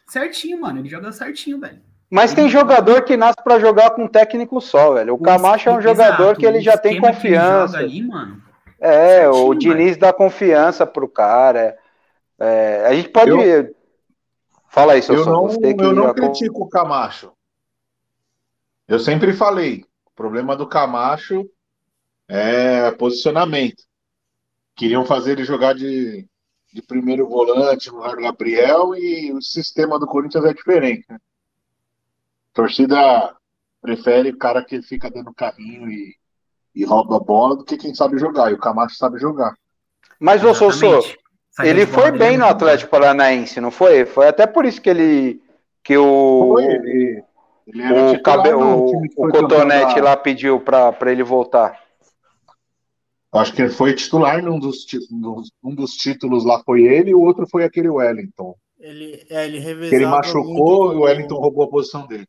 Certinho, mano. Ele joga certinho, velho. Mas tem jogador que nasce pra jogar com um técnico só, velho. O Camacho é um Exato, jogador que ele já tem confiança. ali, mano. É, o Diniz dá confiança pro cara. É, a gente pode. Fala aí, Eu Sossô. não, eu não critico o Camacho. Eu sempre falei, problema do Camacho é posicionamento. Queriam fazer ele jogar de, de primeiro volante no lugar do Gabriel e o sistema do Corinthians é diferente. Né? A torcida prefere o cara que fica dando carrinho e, e rouba a bola do que quem sabe jogar. E o Camacho sabe jogar. Mas, ô. Saída ele foi bem no Atlético Paranaense, não foi? Foi até por isso que ele. Que o. Foi, ele, O, titular cabe, no o, o Cotonete da- lá pediu pra, pra ele voltar. Acho que ele foi titular num dos, num- um dos títulos lá foi ele e o outro foi aquele Wellington. Ele, é, ele revezava ele machucou e o com- Wellington roubou a posição dele.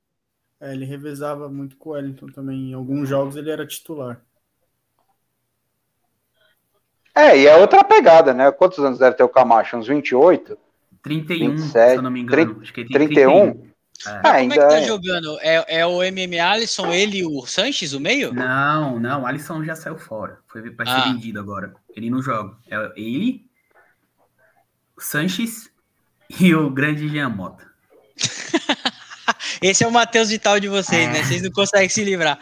É, ele revezava muito com o Wellington também. Em alguns jogos ele era titular. É, e é outra pegada, né? Quantos anos deve ter o Camacho? Uns 28? 31, 27, se eu não me engano. Acho que ele tem 31? 31. Ah, Como é ainda que tá é. jogando? É, é o MM Alisson, ele e o Sanches, o meio? Não, não, o Alisson já saiu fora. Foi para ser Ah. vendido agora. Ele não joga. É ele, o Sanches e o grande Jean Mota. <laughs> Esse é o Matheus Vital de vocês, É. né? Vocês não conseguem se livrar.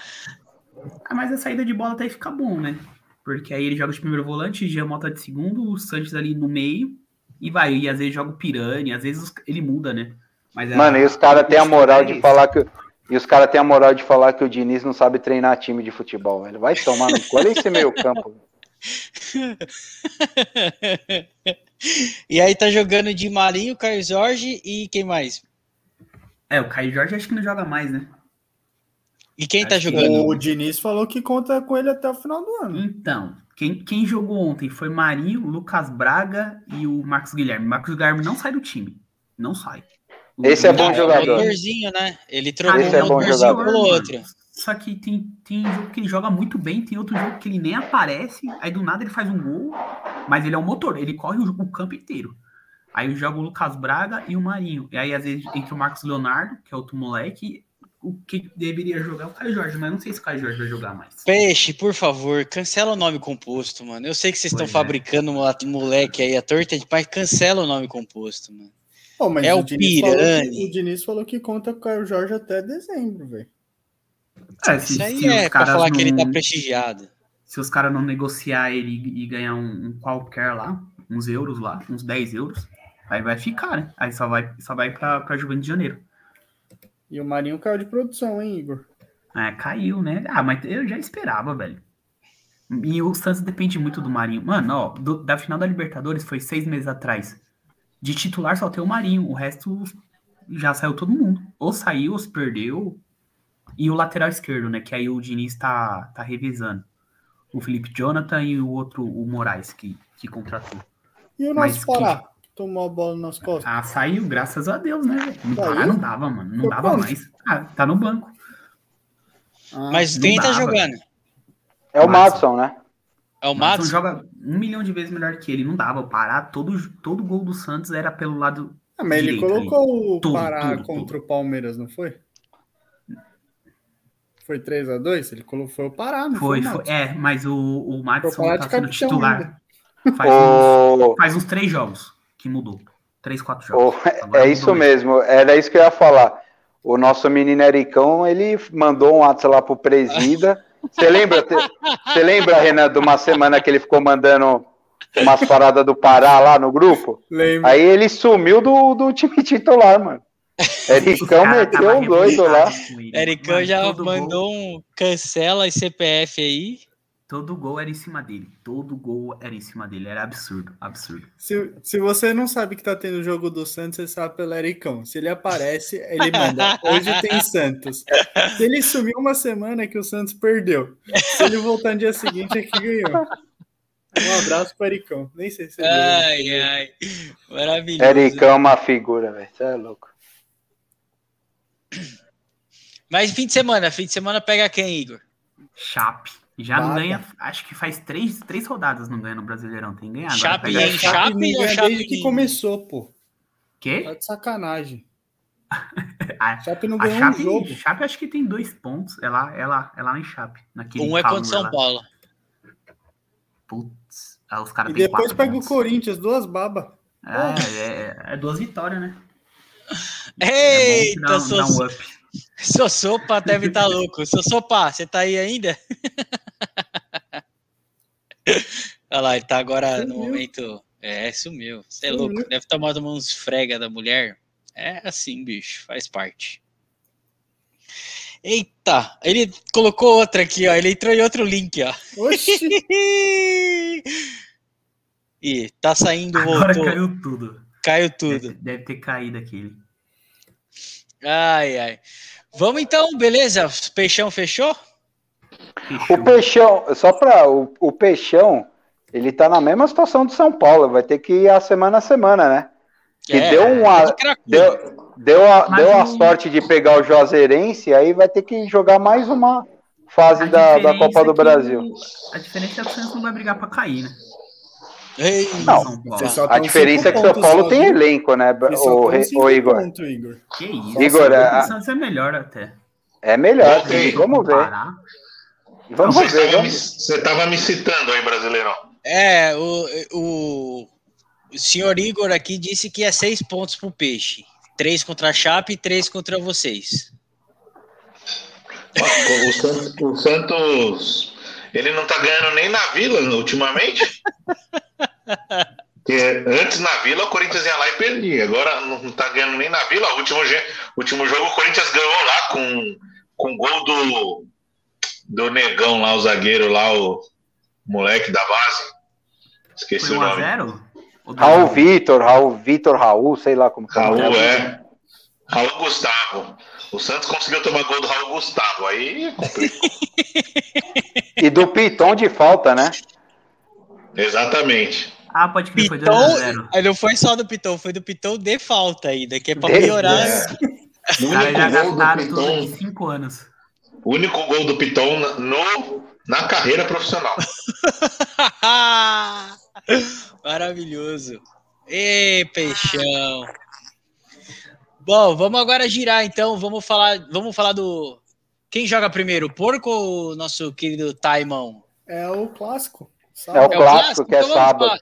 Ah, mas a saída de bola até fica bom, né? Porque aí ele joga de primeiro volante, Jean Mota de segundo, o Sanches ali no meio e vai. E às vezes joga o Pirani, às vezes ele muda, né? Mas a- Mano, e os caras têm a moral de é falar que. E os caras têm a moral de falar que o Diniz não sabe treinar time de futebol, velho. Vai tomar no cu. Olha esse meio campo. <laughs> e aí tá jogando de Marinho, Caio Jorge e quem mais? É, o Caio Jorge acho que não joga mais, né? E quem tá Acho que- jogando? O Diniz falou que conta com ele até o final do ano. Então, quem, quem jogou ontem foi Marinho, Lucas Braga e o Marcos Guilherme. Marcos Guilherme não sai do time. Não sai. Esse é bom Ah, jogador. motorzinho, né? Ele trocou Esse é um bom motorzinho jogador. pelo outro. Só que tem, tem jogo que ele joga muito bem, tem outro jogo que ele nem aparece, aí do nada ele faz um gol, mas ele é um motor, ele corre o, o campo inteiro. Aí joga o Lucas Braga e o Marinho. E aí, às vezes, entre o Marcos Leonardo, que é outro moleque, o que deveria jogar é o Caio Jorge, mas não sei se o Caio Jorge vai jogar mais. Peixe, por favor, cancela o nome composto, mano. Eu sei que vocês estão é. fabricando um moleque aí a torta, mas cancela o nome composto, mano. Mas É o falou Pirani. que- o Diniz falou que conta com o Caio Jorge até dezembro, velho. É, se, Isso aí se os é pra falar que ele tá não- prestigiado. se os caras não negociar ele e ganhar um, um qualquer lá, uns euros lá, uns 10 euros, aí vai ficar, né? Aí só vai, só vai pra, pra Juventus de Janeiro. E o Marinho caiu de produção, hein, Igor? É, caiu, né? Ah, mas eu já esperava, velho. E o Santos depende muito do Marinho. Mano, ó, do- da final da Libertadores foi seis meses atrás. De titular só tem o Marinho, o resto já saiu todo mundo. Ou saiu, ou se perdeu. E o lateral esquerdo, né? Que aí o Diniz tá, tá revisando. O Felipe Jonathan e o outro, o Moraes, que, que contratou. E o Mas nosso que- Pará, que tomou a bola nas costas. Ah, saiu, graças a Deus, né? Não, Saiu? Pará não dava, mano. Não Foi dava quanto? mais. Ah, tá no banco. Ah, Mas quem tá jogando? É o. Madison, né? É o Madison joga um milhão de vezes melhor que ele. Não dava. Parar, todo, todo gol do Santos era pelo lado. Ah, mas ele direito colocou o Tudo, Pará tudo, contra tudo. o Palmeiras, não foi? Foi 3x2? Ele colocou foi o Pará, não Foi, foi? foi. É, mas o, o Madison tá sendo titular. Faz uns, faz uns três jogos que mudou. Três, quatro jogos. o- Agora é isso mesmo, era isso que eu ia falar. O nosso menino Ericão, ele mandou um WhatsApp lá pro Presida. <laughs> Você lembra, você lembra, Renan, de uma semana que ele ficou mandando umas paradas do Pará lá no grupo? Lembra? Aí ele sumiu do, do time <laughs> titular, mano. Ericão caras tava meteu um doido lá. Ericão já mandou um cancela e CPF aí. Todo gol era em cima dele. Todo gol era em cima dele. Era absurdo, absurdo. Se, se você não sabe que tá tendo o jogo do Santos, você sabe pelo Ericão. Se ele aparece, ele manda. Hoje tem <laughs> Santos. Se ele sumiu uma semana é que o Santos perdeu. Se ele voltar no dia seguinte é que ganhou. Um abraço pro Ericão. Nem sei se ele Ai, ai. Maravilhoso. Ericão é uma figura, velho. Você é louco. Mas fim de semana, fim de semana pega quem, Igor? Chape. Já não Baba. ganha. Acho que faz três, três rodadas não ganha no Brasileirão. Tem que ganhar. Agora Chape em Chape não ou ganha Chape desde que começou, pô. Tá Quê? de sacanagem. <laughs> A, Chape não ganhou um Chape, jogo. Chape acho que tem dois pontos. É lá, é lá, é lá em Chape. Naquele Um é contra São lá. Paulo. Putz. Ah, os caras E depois pega o pontos. Corinthians, duas babas. É, é, é duas vitórias, né? <laughs> É Eita, bom que dá, um- dá um up. <laughs> sou sopa, deve estar louco. Sou sopa, você tá aí ainda? <laughs> Olha lá, ele tá agora no Sumiu. momento. É, sumiu. Você é louco. Deve estar tomando uns frega da mulher. É assim, bicho, faz parte. Eita, ele colocou outra aqui, ó. Ele entrou em outro link, ó. Oxi! <laughs> Ih, tá saindo, Agora voltou. Caiu, caiu tudo. tudo. Deve, deve ter caído aquele. Ai, ai. Vamos então, beleza? Peixão fechou? Fechou. O Peixão, só pra. O, o Peixão, ele tá na mesma situação do São Paulo. Vai ter que ir a semana a semana, né? Que deu é a- de cracudo. Deu, deu, a, Mas deu a sorte de pegar o Juazeirense, aí vai ter que jogar mais uma fase da, da Copa do é que Brasil. o- A diferença é que o Santos não vai brigar pra cair, né? Ei, Não, São Paulo. Vocês só A diferença é que o São Paulo tem elenco, né, o, o Igor? pontos, Igor. Que isso? Igor, o a- Santos é melhor até. É melhor, Ok. vamos ver. Comparar. Vamos Você ver, estava me, vamos você tava me citando aí, Brasileirão. É, o, o, o senhor Igor aqui disse que é seis pontos pro Peixe. Três contra a Chape e três contra vocês. O Santos, o Santos, ele não tá ganhando nem na Vila ultimamente. <laughs> Porque antes na Vila o Corinthians ia lá e perdia. Agora não tá ganhando nem na Vila. O último, último jogo o Corinthians ganhou lá com com gol do do negão lá, o zagueiro lá, o moleque da base. Esqueci Foi o 1 a nome. 0 Ou Raul 2 a 1? Vitor, Raul Vitor, Raul, sei lá como que Raul chama. é. Raul Gustavo. O Santos conseguiu tomar gol do Raul Gustavo. Aí complicou. <laughs> E do Piton de falta, né? Exatamente. Ah, pode crer, foi 2 Pitão, a 0 aí não foi só do Pitão, foi do Pitão de falta ainda, que é pra De- piorar. É. O Os caras já único gol do gastaram tudo Piton, em 5 anos. o único gol do Piton na- no, na carreira profissional. <laughs> Maravilhoso. Ê, peixão. Bom, vamos agora girar então. Vamos falar, vamos falar do. Quem joga primeiro, o porco ou o nosso querido Taimão? É o clássico. É o clássico, que é Então sábado. falar-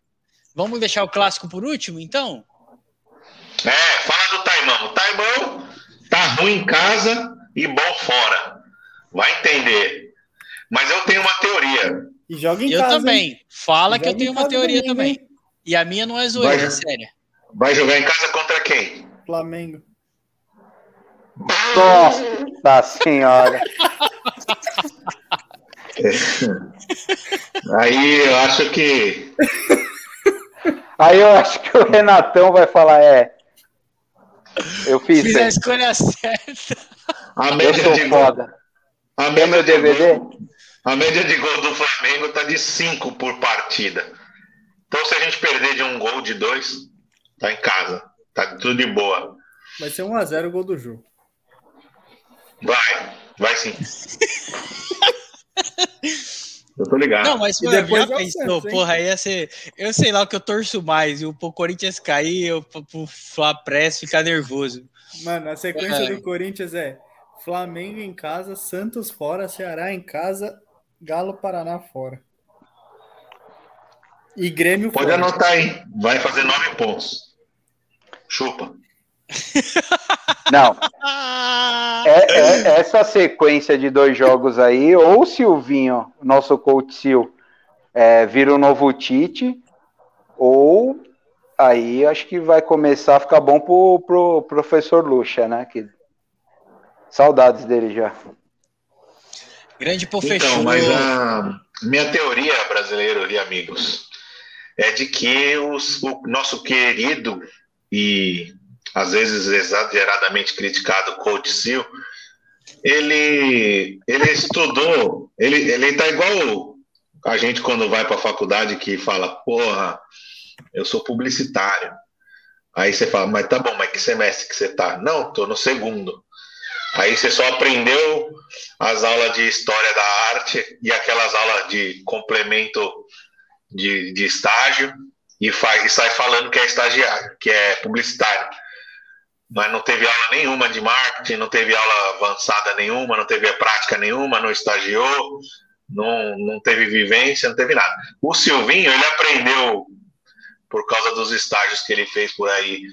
Vamos deixar o clássico por último, então? É, fala do Taimão. O Taimão tá ruim em casa e bom fora. Vai entender. Mas eu tenho uma teoria. E joga em eu casa. também. hein? Fala que Joga eu tenho uma teoria também. hein? E a minha não é zoeira, Vai. é séria. Vai jogar em casa contra quem? Flamengo. Nossa senhora. <laughs> Aí eu acho que. Aí eu acho que o Renatão vai falar, é. Eu fiz, Fiz a escolha certa. A eu média sou de gol, foda. a Tem média meu de DVD? gol, a média de gol do Flamengo tá de 5 por partida. Então se a gente perder de um gol de dois, tá em casa. Tá tudo de boa. Vai ser 1x0 o gol do jogo. Vai, vai sim. <laughs> Eu tô ligado. Não, mas pô, depois já pensou, hein? porra, ia ser. Eu sei lá o que eu torço mais, e o Corinthians cair, eu pro pro Fla Press ficar nervoso. Mano, a sequência É. do Corinthians é Flamengo em casa, Santos fora, Ceará em casa, Galo Paraná fora. E Grêmio Pode fora. anotar aí. Vai fazer nove pontos. Chupa. Não, Ah! é, é- essa sequência de dois jogos aí, ou o Silvinho, nosso coach Sil, é, vira o novo Tite, ou aí acho que vai começar a ficar bom pro, pro professor Lucha, né? Que... Saudades dele já. Grande pô Então, mas a minha teoria, brasileiro e amigos, é de que os- o nosso querido e às vezes exageradamente criticado coach Sil, ele, ele estudou, ele, ele tá igual a gente quando vai para a faculdade que fala, porra, eu sou publicitário. Aí você fala, mas tá bom, mas que semestre que você tá? Não, tô no segundo. Aí você só aprendeu as aulas de história da arte e aquelas aulas de complemento de, de estágio e, faz, e sai falando que é estagiário, que é publicitário. Mas não teve aula nenhuma de marketing, não teve aula avançada nenhuma, não teve prática nenhuma, não estagiou, não, não teve vivência, não teve nada. O Silvinho, ele aprendeu, por causa dos estágios que ele fez por aí,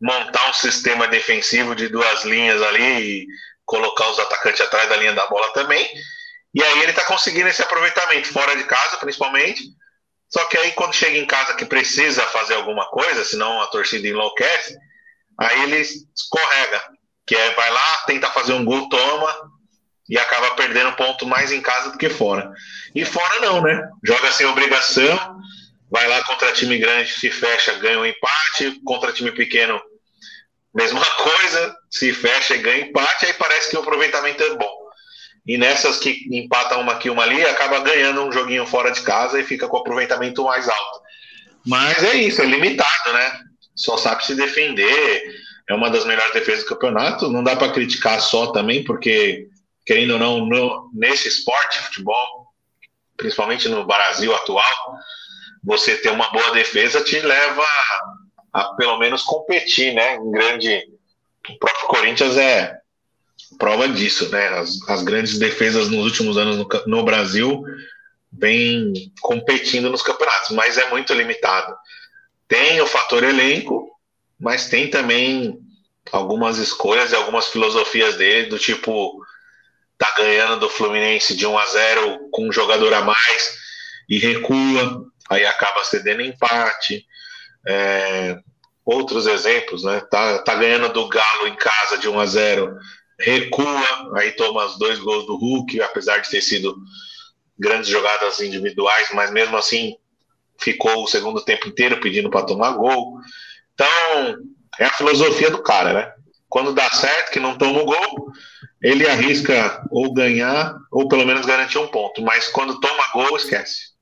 montar um sistema defensivo de duas linhas ali e colocar os atacantes atrás da linha da bola também. E aí ele está conseguindo esse aproveitamento fora de casa, principalmente. Só que aí quando chega em casa que precisa fazer alguma coisa, senão a torcida enlouquece, aí ele escorrega, que é vai lá, tenta fazer um gol, toma e acaba perdendo ponto mais em casa do que fora. E fora não, né? Joga sem obrigação, vai lá contra time grande, se fecha, ganha um empate, contra time pequeno, mesma <laughs> coisa, se fecha e ganha empate, aí parece que o aproveitamento é bom. E nessas que empata uma aqui, uma ali, acaba ganhando um joguinho fora de casa e fica com o aproveitamento mais alto. Mas é isso, é limitado, né? Só sabe se defender, é uma das melhores defesas do campeonato. Não dá para criticar só também, porque, querendo ou não, no, nesse esporte, futebol, principalmente no Brasil atual, você ter uma boa defesa te leva a, a pelo menos competir, né? Em grande. O próprio Corinthians é prova disso, né? As, as grandes defesas nos últimos anos no, no Brasil vem competindo nos campeonatos, mas é muito limitado. Tem o fator elenco, mas tem também algumas escolhas e algumas filosofias dele, do tipo, tá ganhando do Fluminense de 1 a 0 com um jogador a mais e recua, aí acaba cedendo empate. É, outros exemplos, né? Tá, tá ganhando do Galo em casa de 1 a 0 recua, aí toma os dois gols do Hulk, apesar de ter sido grandes jogadas individuais, mas mesmo assim ficou o segundo tempo inteiro pedindo para tomar gol. Então, é a filosofia do cara, né? Quando dá certo, que não toma o gol, ele arrisca ou ganhar, ou pelo menos garantir um ponto. Mas quando toma gol, esquece.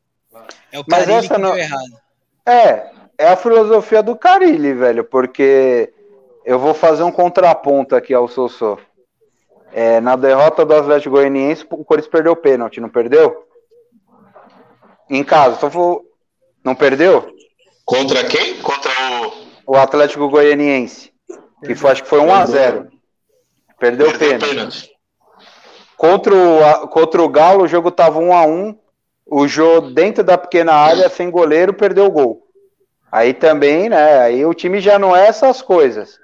É o Mas essa que não- deu errado. É, é a filosofia do Carilli, velho, porque eu vou fazer um contraponto aqui ao Sossô. É, na derrota do Atlético Goianiense, o Corinthians perdeu o pênalti, não perdeu? Em casa, só vou... não perdeu? Contra quem? Contra o. O Atlético Goianiense. Que foi, acho que foi 1x0. Perdeu o pênalti. Contra o, contra o Galo, o jogo tava 1x1. O Jô, dentro da pequena área, sem goleiro, perdeu o gol. Aí também, né? Aí o time já não é essas coisas.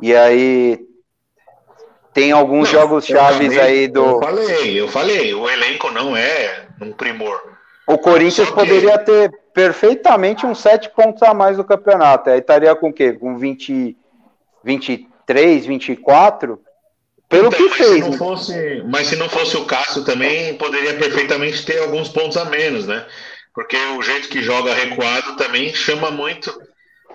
E aí tem alguns jogos chaves aí do. Eu falei, eu falei, o elenco não é um primor. O Corinthians poderia ter perfeitamente uns sete pontos a mais no campeonato. Aí estaria com o quê? Com 20, 23, 24? Pelo então, que fez. Se não fosse, mas se não fosse o Cássio também, poderia perfeitamente ter alguns pontos a menos, né? Porque o jeito que joga recuado também chama muito,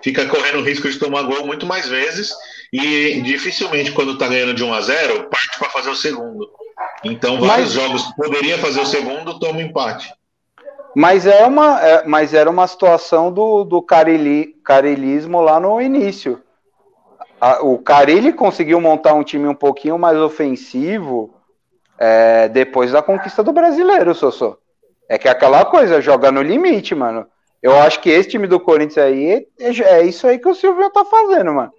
fica correndo risco de tomar gol muito mais vezes e dificilmente quando tá ganhando de 1 a 0 parte para fazer o segundo. Então vários mas... jogos poderia fazer o segundo, toma um empate. Mas, é uma, é, mas era uma situação do, do carili, carilismo lá no início. A, o Carilli conseguiu montar um time um pouquinho mais ofensivo é, depois da conquista do brasileiro, Sossô. É que é aquela coisa, joga no limite, mano. Eu acho que esse time do Corinthians aí é, é isso aí que o Silvio tá fazendo, mano.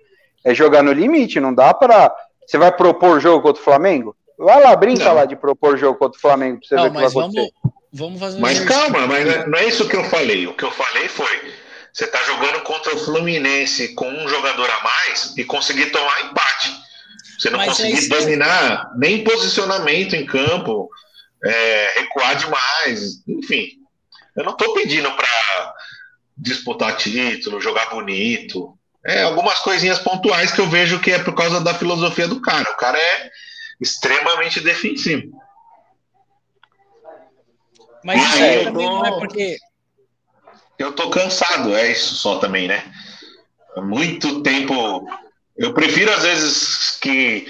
É jogar no limite, não dá para Você vai propor jogo contra o Flamengo? Vai lá, brinca não. lá de propor jogo contra o Flamengo pra você não, ver o que vai acontecer. Vamos, vamos fazer Mas calma, mas não é isso que eu falei. O que eu falei foi: você tá jogando contra o Fluminense com um jogador a mais e conseguir tomar empate. Você não mas conseguir é dominar nem posicionamento em campo, é, recuar demais, enfim. Eu não estou pedindo para disputar título, jogar bonito. É algumas coisinhas pontuais que eu vejo que é por causa da filosofia do cara. O cara é extremamente defensivo. Mas isso aí também tô... não é porque. Eu tô cansado, é isso só também, né? Muito tempo. Eu prefiro, às vezes, que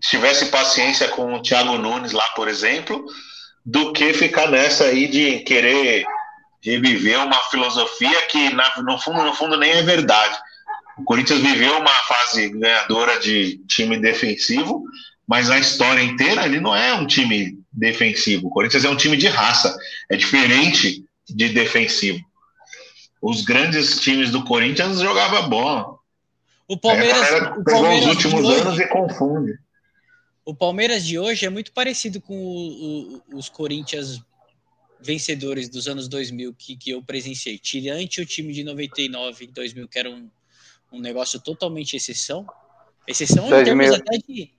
tivesse paciência com o Thiago Nunes lá, por exemplo, do que ficar nessa aí de querer reviver uma filosofia que, no fundo, no fundo, nem é verdade. O Corinthians viveu uma fase ganhadora de time defensivo, mas a história inteira ele não é um time defensivo. O Corinthians é um time de raça, é diferente de defensivo. Os grandes times do Corinthians jogavam bola. O Palmeiras, é, o Palmeiras os últimos hoje, anos e confunde. O Palmeiras de hoje é muito parecido com o, o, os Corinthians vencedores dos anos 2000 que, que eu presenciei. Tirante o time de 99 e 2000, que era um, um negócio totalmente exceção. Exceção 2000, em termos até de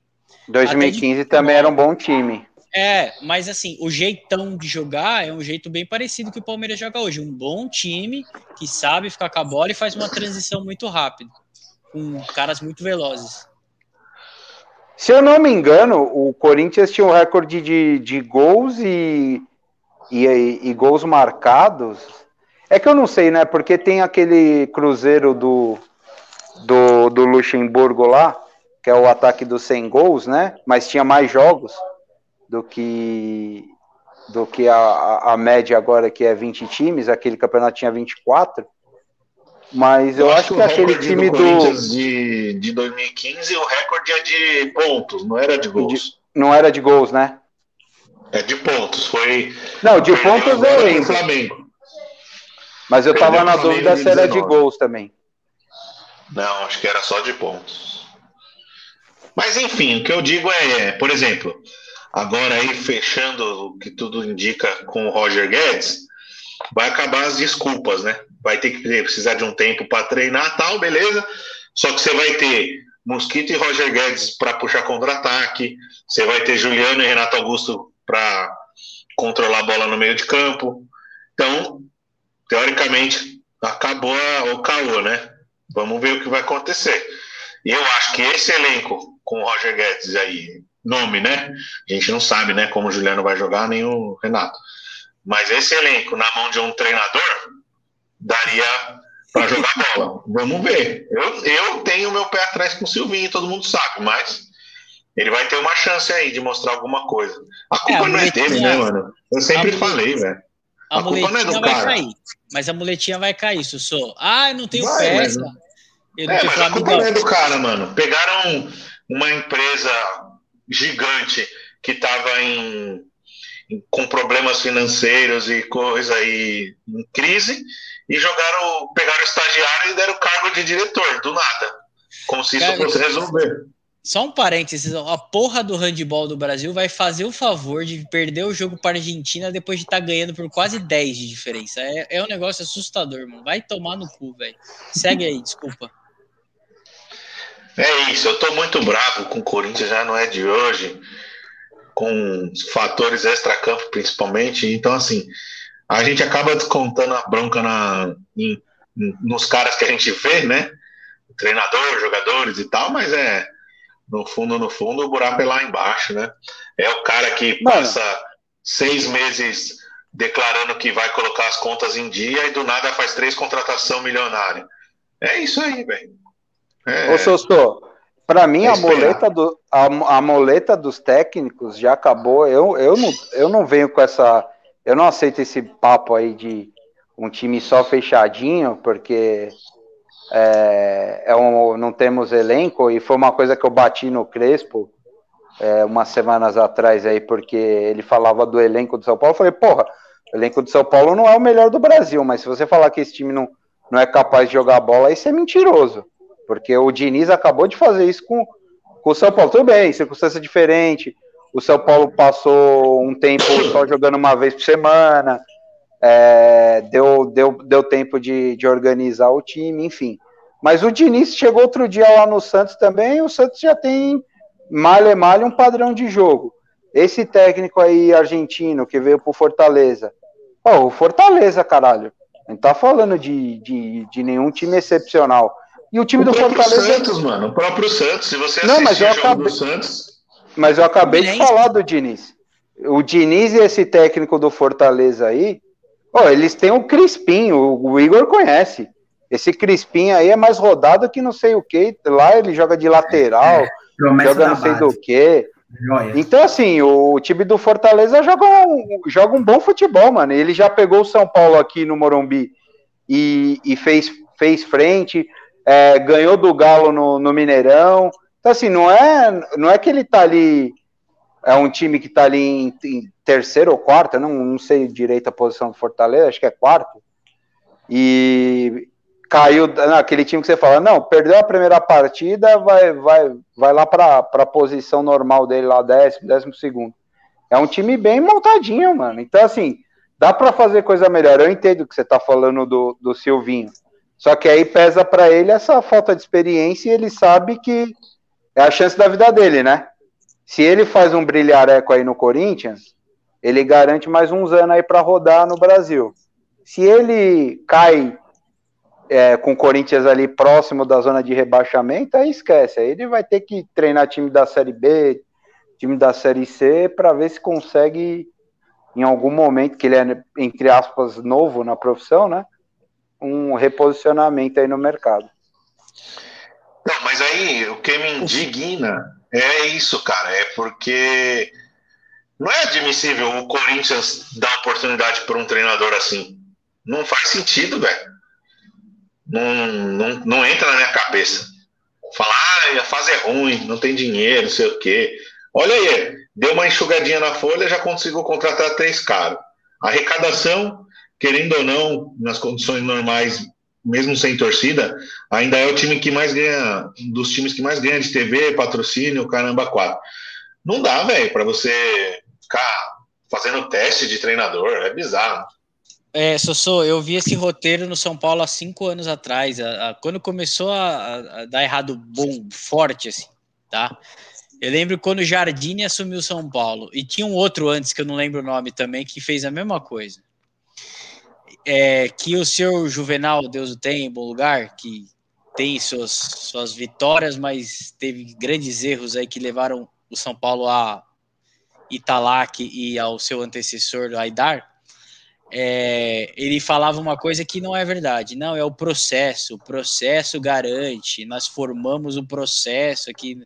2015 também era um bom time. É, mas assim, o jeitão de jogar é um jeito bem parecido que o Palmeiras joga hoje. Um bom time que sabe ficar com a bola e faz uma transição muito rápida, com caras muito velozes. Se eu não me engano, o Corinthians tinha um recorde de, de gols e, e, e, gols marcados. É que eu não sei, né? Porque tem aquele Cruzeiro do, do, do Luxemburgo lá, que é o ataque dos 100 gols, né? Mas tinha mais jogos do que do que a, a média agora, que é 20 times. Aquele campeonato tinha 24. Mas eu, eu acho, acho que, aquele time do. do... De, de 2015, o recorde é de pontos, não era de gols. De, não era de gols, né? É de pontos. Foi. Não, de pontos eu lembro. Flamengo. Mas eu Perdeu tava na dúvida se era de gols também. Não, acho que era só de pontos. Mas enfim, o que eu digo é, por exemplo, agora aí fechando o que tudo indica com o Roger Guedes, vai acabar as desculpas, né? Vai ter que precisar de um tempo para treinar, tal, beleza? Só que você vai ter Mosquito e Roger Guedes para puxar contra-ataque, você vai ter Juliano e Renato Augusto para controlar a bola no meio de campo. Então, teoricamente, acabou o caô, né? Vamos ver o que vai acontecer. E eu acho que esse elenco com o Roger Guedes aí, nome, né? A gente não sabe, né, como o Juliano vai jogar, nem o Renato. Mas esse elenco na mão de um treinador daria para jogar bola. Vamos ver. Eu, eu tenho meu pé atrás com o Silvinho, todo mundo sabe, mas ele vai ter uma chance aí de mostrar alguma coisa. A culpa é, a não é dele, né, mano? Eu sempre falei, velho. A, a culpa não é do vai cara. Cair, mas a muletinha vai cair, Sussô. Ah, eu não tenho vai, peça. Mas... Eu é, mas a culpa não é do cara, mano. Pegaram uma empresa gigante que estava em, em, com problemas financeiros e coisa aí em crise e jogaram, pegaram o estagiário e deram o cargo de diretor do nada. Como se isso fosse resolver. Só um parênteses, a porra do handball do Brasil vai fazer o favor de perder o jogo para a Argentina depois de estar tá ganhando por quase 10 de diferença. É, é um negócio assustador, mano. Vai tomar no cu, velho. Segue aí, desculpa. É isso, eu tô muito bravo com o Corinthians, já não é de hoje, com fatores extra-campo principalmente. Então, assim, a gente acaba descontando a bronca na, em, nos caras que a gente vê, né? Treinador, jogadores e tal, mas é no fundo, no fundo, o buraco é lá embaixo, né? É o cara que passa Mano. seis meses declarando que vai colocar as contas em dia e do nada faz três contratação milionária. É isso aí, velho. É... Ô, Sossô, para mim é a moleta, do, a, a moleta dos técnicos já acabou. Eu, eu, não, eu não venho com essa. Eu não aceito esse papo aí de um time só fechadinho, porque é, é um, não temos elenco, e foi uma coisa que eu bati no Crespo é, umas semanas atrás aí, porque ele falava do elenco do São Paulo, eu falei, porra, o elenco do São Paulo não é o melhor do Brasil, mas se você falar que esse time não, não é capaz de jogar bola, isso é mentiroso, porque o Diniz acabou de fazer isso com, com o São Paulo, tudo bem, circunstância diferente, o São Paulo passou um tempo só jogando uma vez por semana, é, deu, deu, deu tempo de, de organizar o time, enfim. Mas o Diniz chegou outro dia lá no Santos também, o Santos já tem malha malha um padrão de jogo. Esse técnico aí argentino que veio pro Fortaleza. Ó, o Fortaleza, caralho. Não tá falando de, de, de nenhum time excepcional. E o time o do Fortaleza. O Santos, mano. O próprio Santos. Se você Não, mas eu acabei... Santos. Mas eu acabei de falar do Diniz. O Diniz e esse técnico do Fortaleza aí, Oh, eles têm o Crispim, o, o, Igor conhece. Esse Crispim aí é mais rodado que não sei o que. Lá ele joga de lateral, é, joga não sei base. do que. Então, assim, o time do Fortaleza joga um, joga um bom futebol, mano. Ele já pegou o São Paulo aqui no Morumbi e, e fez, fez frente, é, ganhou do Galo no, no Mineirão. Então, assim, não é, não é que ele tá ali é um time que está ali em, em, terceiro ou quarto, não, não sei direito a posição do Fortaleza, acho que é quarto. E caiu naquele time que você fala, não, perdeu a primeira partida, vai, vai, vai lá para a posição normal dele lá, décimo, décimo segundo. É um time bem montadinho, mano. Então, assim, dá para fazer coisa melhor. Eu entendo que você tá falando do, do Silvinho. Só que aí pesa para ele essa falta de experiência e ele sabe que é a chance da vida dele, né? Se ele faz um brilhareco aí no Corinthians, ele garante mais uns anos aí para rodar no Brasil. Se ele cai é, com o Corinthians ali próximo da zona de rebaixamento, aí esquece. Aí ele vai ter que treinar time da Série B, time da Série C, para ver se consegue, em algum momento, que ele é, entre aspas, novo na profissão, né? Um reposicionamento aí no mercado. Não, mas aí o que me indigna é isso, cara. É porque não é admissível o Corinthians dar oportunidade para um treinador assim. Não faz sentido, velho. Não, não, não entra na minha cabeça. Falar, ah, a fase é ruim, não tem dinheiro, não sei o quê. Olha aí, deu uma enxugadinha na folha, já conseguiu contratar três caras. Arrecadação, querendo ou não, nas condições normais, mesmo sem torcida, ainda é o time que mais ganha, dos times que mais ganha de TV, patrocínio, caramba, quatro. Não dá, velho, para você ficar fazendo teste de treinador, é bizarro. É, Sossô, eu vi esse roteiro no São Paulo há cinco anos atrás, a, a, quando começou a, a, dar errado bom, forte, assim, tá? Eu lembro quando o Jardine assumiu São Paulo, e tinha um outro antes, que eu não lembro o nome também, que fez a mesma coisa é, que o seu Juvenal, Deus o tem em bom lugar, que tem suas, suas vitórias, mas teve grandes erros aí que levaram o São Paulo a Italac e ao seu antecessor, Aidar, é, ele falava uma coisa que não é verdade. Não, é o processo. O processo garante. Nós formamos o processo aqui.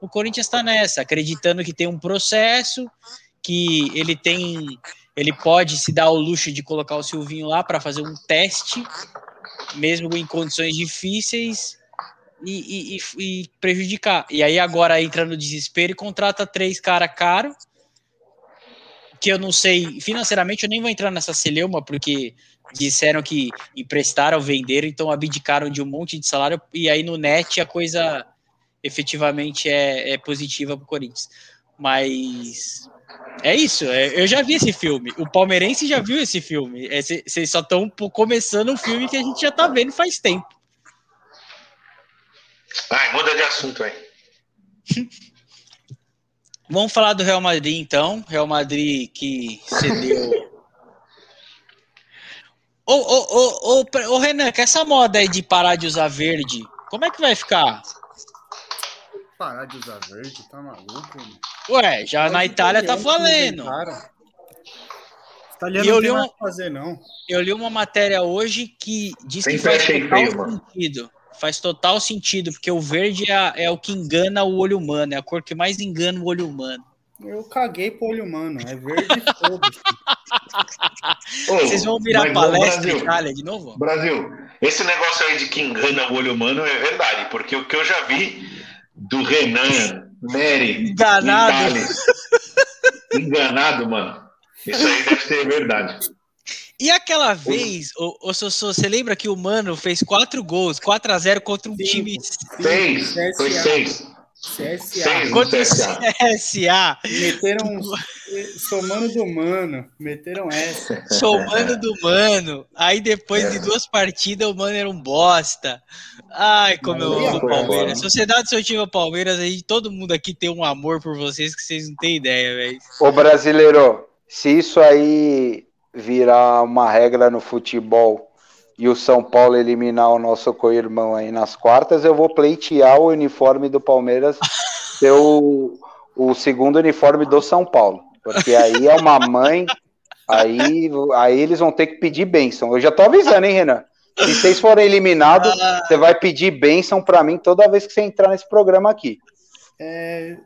O Corinthians está nessa, acreditando que tem um processo, que ele tem ele pode se dar o luxo de colocar o Silvinho lá para fazer um teste, mesmo em condições difíceis, e, e, e, prejudicar. E aí agora entra no desespero e contrata três cara caro, que eu não sei, financeiramente eu nem vou entrar nessa celeuma, porque disseram que emprestaram, venderam, então abdicaram de um monte de salário, e aí no net a coisa efetivamente é, é positiva para o Corinthians. Mas é isso, é, eu já vi esse filme. O palmeirense já viu esse filme. Vocês é, só estão começando um filme que a gente já está vendo faz tempo. Ai, muda de assunto aí. <laughs> Vamos falar do Real Madrid então. Real Madrid que cedeu. ô, ô, ô, ô, ô, Renan, que essa moda aí de parar de usar verde, como é que vai ficar? Parar de usar verde, tá maluco? Ué, já Pode na Itália tá valendo. Italiano e eu li uma, fazer, não. Eu li uma matéria hoje que diz Tem que faz total sentido. Faz total sentido, porque o verde é, é, o que engana o olho humano, é a cor que mais engana o olho humano. Eu caguei pro olho humano, é verde todos. <laughs> Vocês vão virar palestra Brasil, Itália de novo? Brasil, esse negócio aí de que engana o olho humano é verdade, porque o que eu já vi do Renan, Nery, enganado. enganado, mano. Isso aí deve ser verdade. E aquela vez, o, o Sossô, você lembra que o Mano fez quatro gols, 4 a 0 contra um Sim. time. Seis, foi seis. CSA. Seis contra o CSA. Meteram somando do Mano, meteram essa. Somando do Mano. Aí depois é. de duas partidas o Mano era um bosta. Ai, como eu amo o Palmeiras. Sociedade do seu time é Palmeiras, aí todo mundo aqui tem um amor por vocês que vocês não têm ideia, velho. Ô brasileiro, se isso aí virar uma regra no futebol e o São Paulo eliminar o nosso co-irmão aí nas quartas, eu vou pleitear o uniforme do Palmeiras <laughs> ser o, o segundo uniforme do São Paulo. Porque aí é uma mãe, aí, aí eles vão ter que pedir bênção. Eu já tô avisando, hein, Renan? Se vocês forem eliminados, ah. você vai pedir bênção para mim toda vez que você entrar nesse programa aqui. É,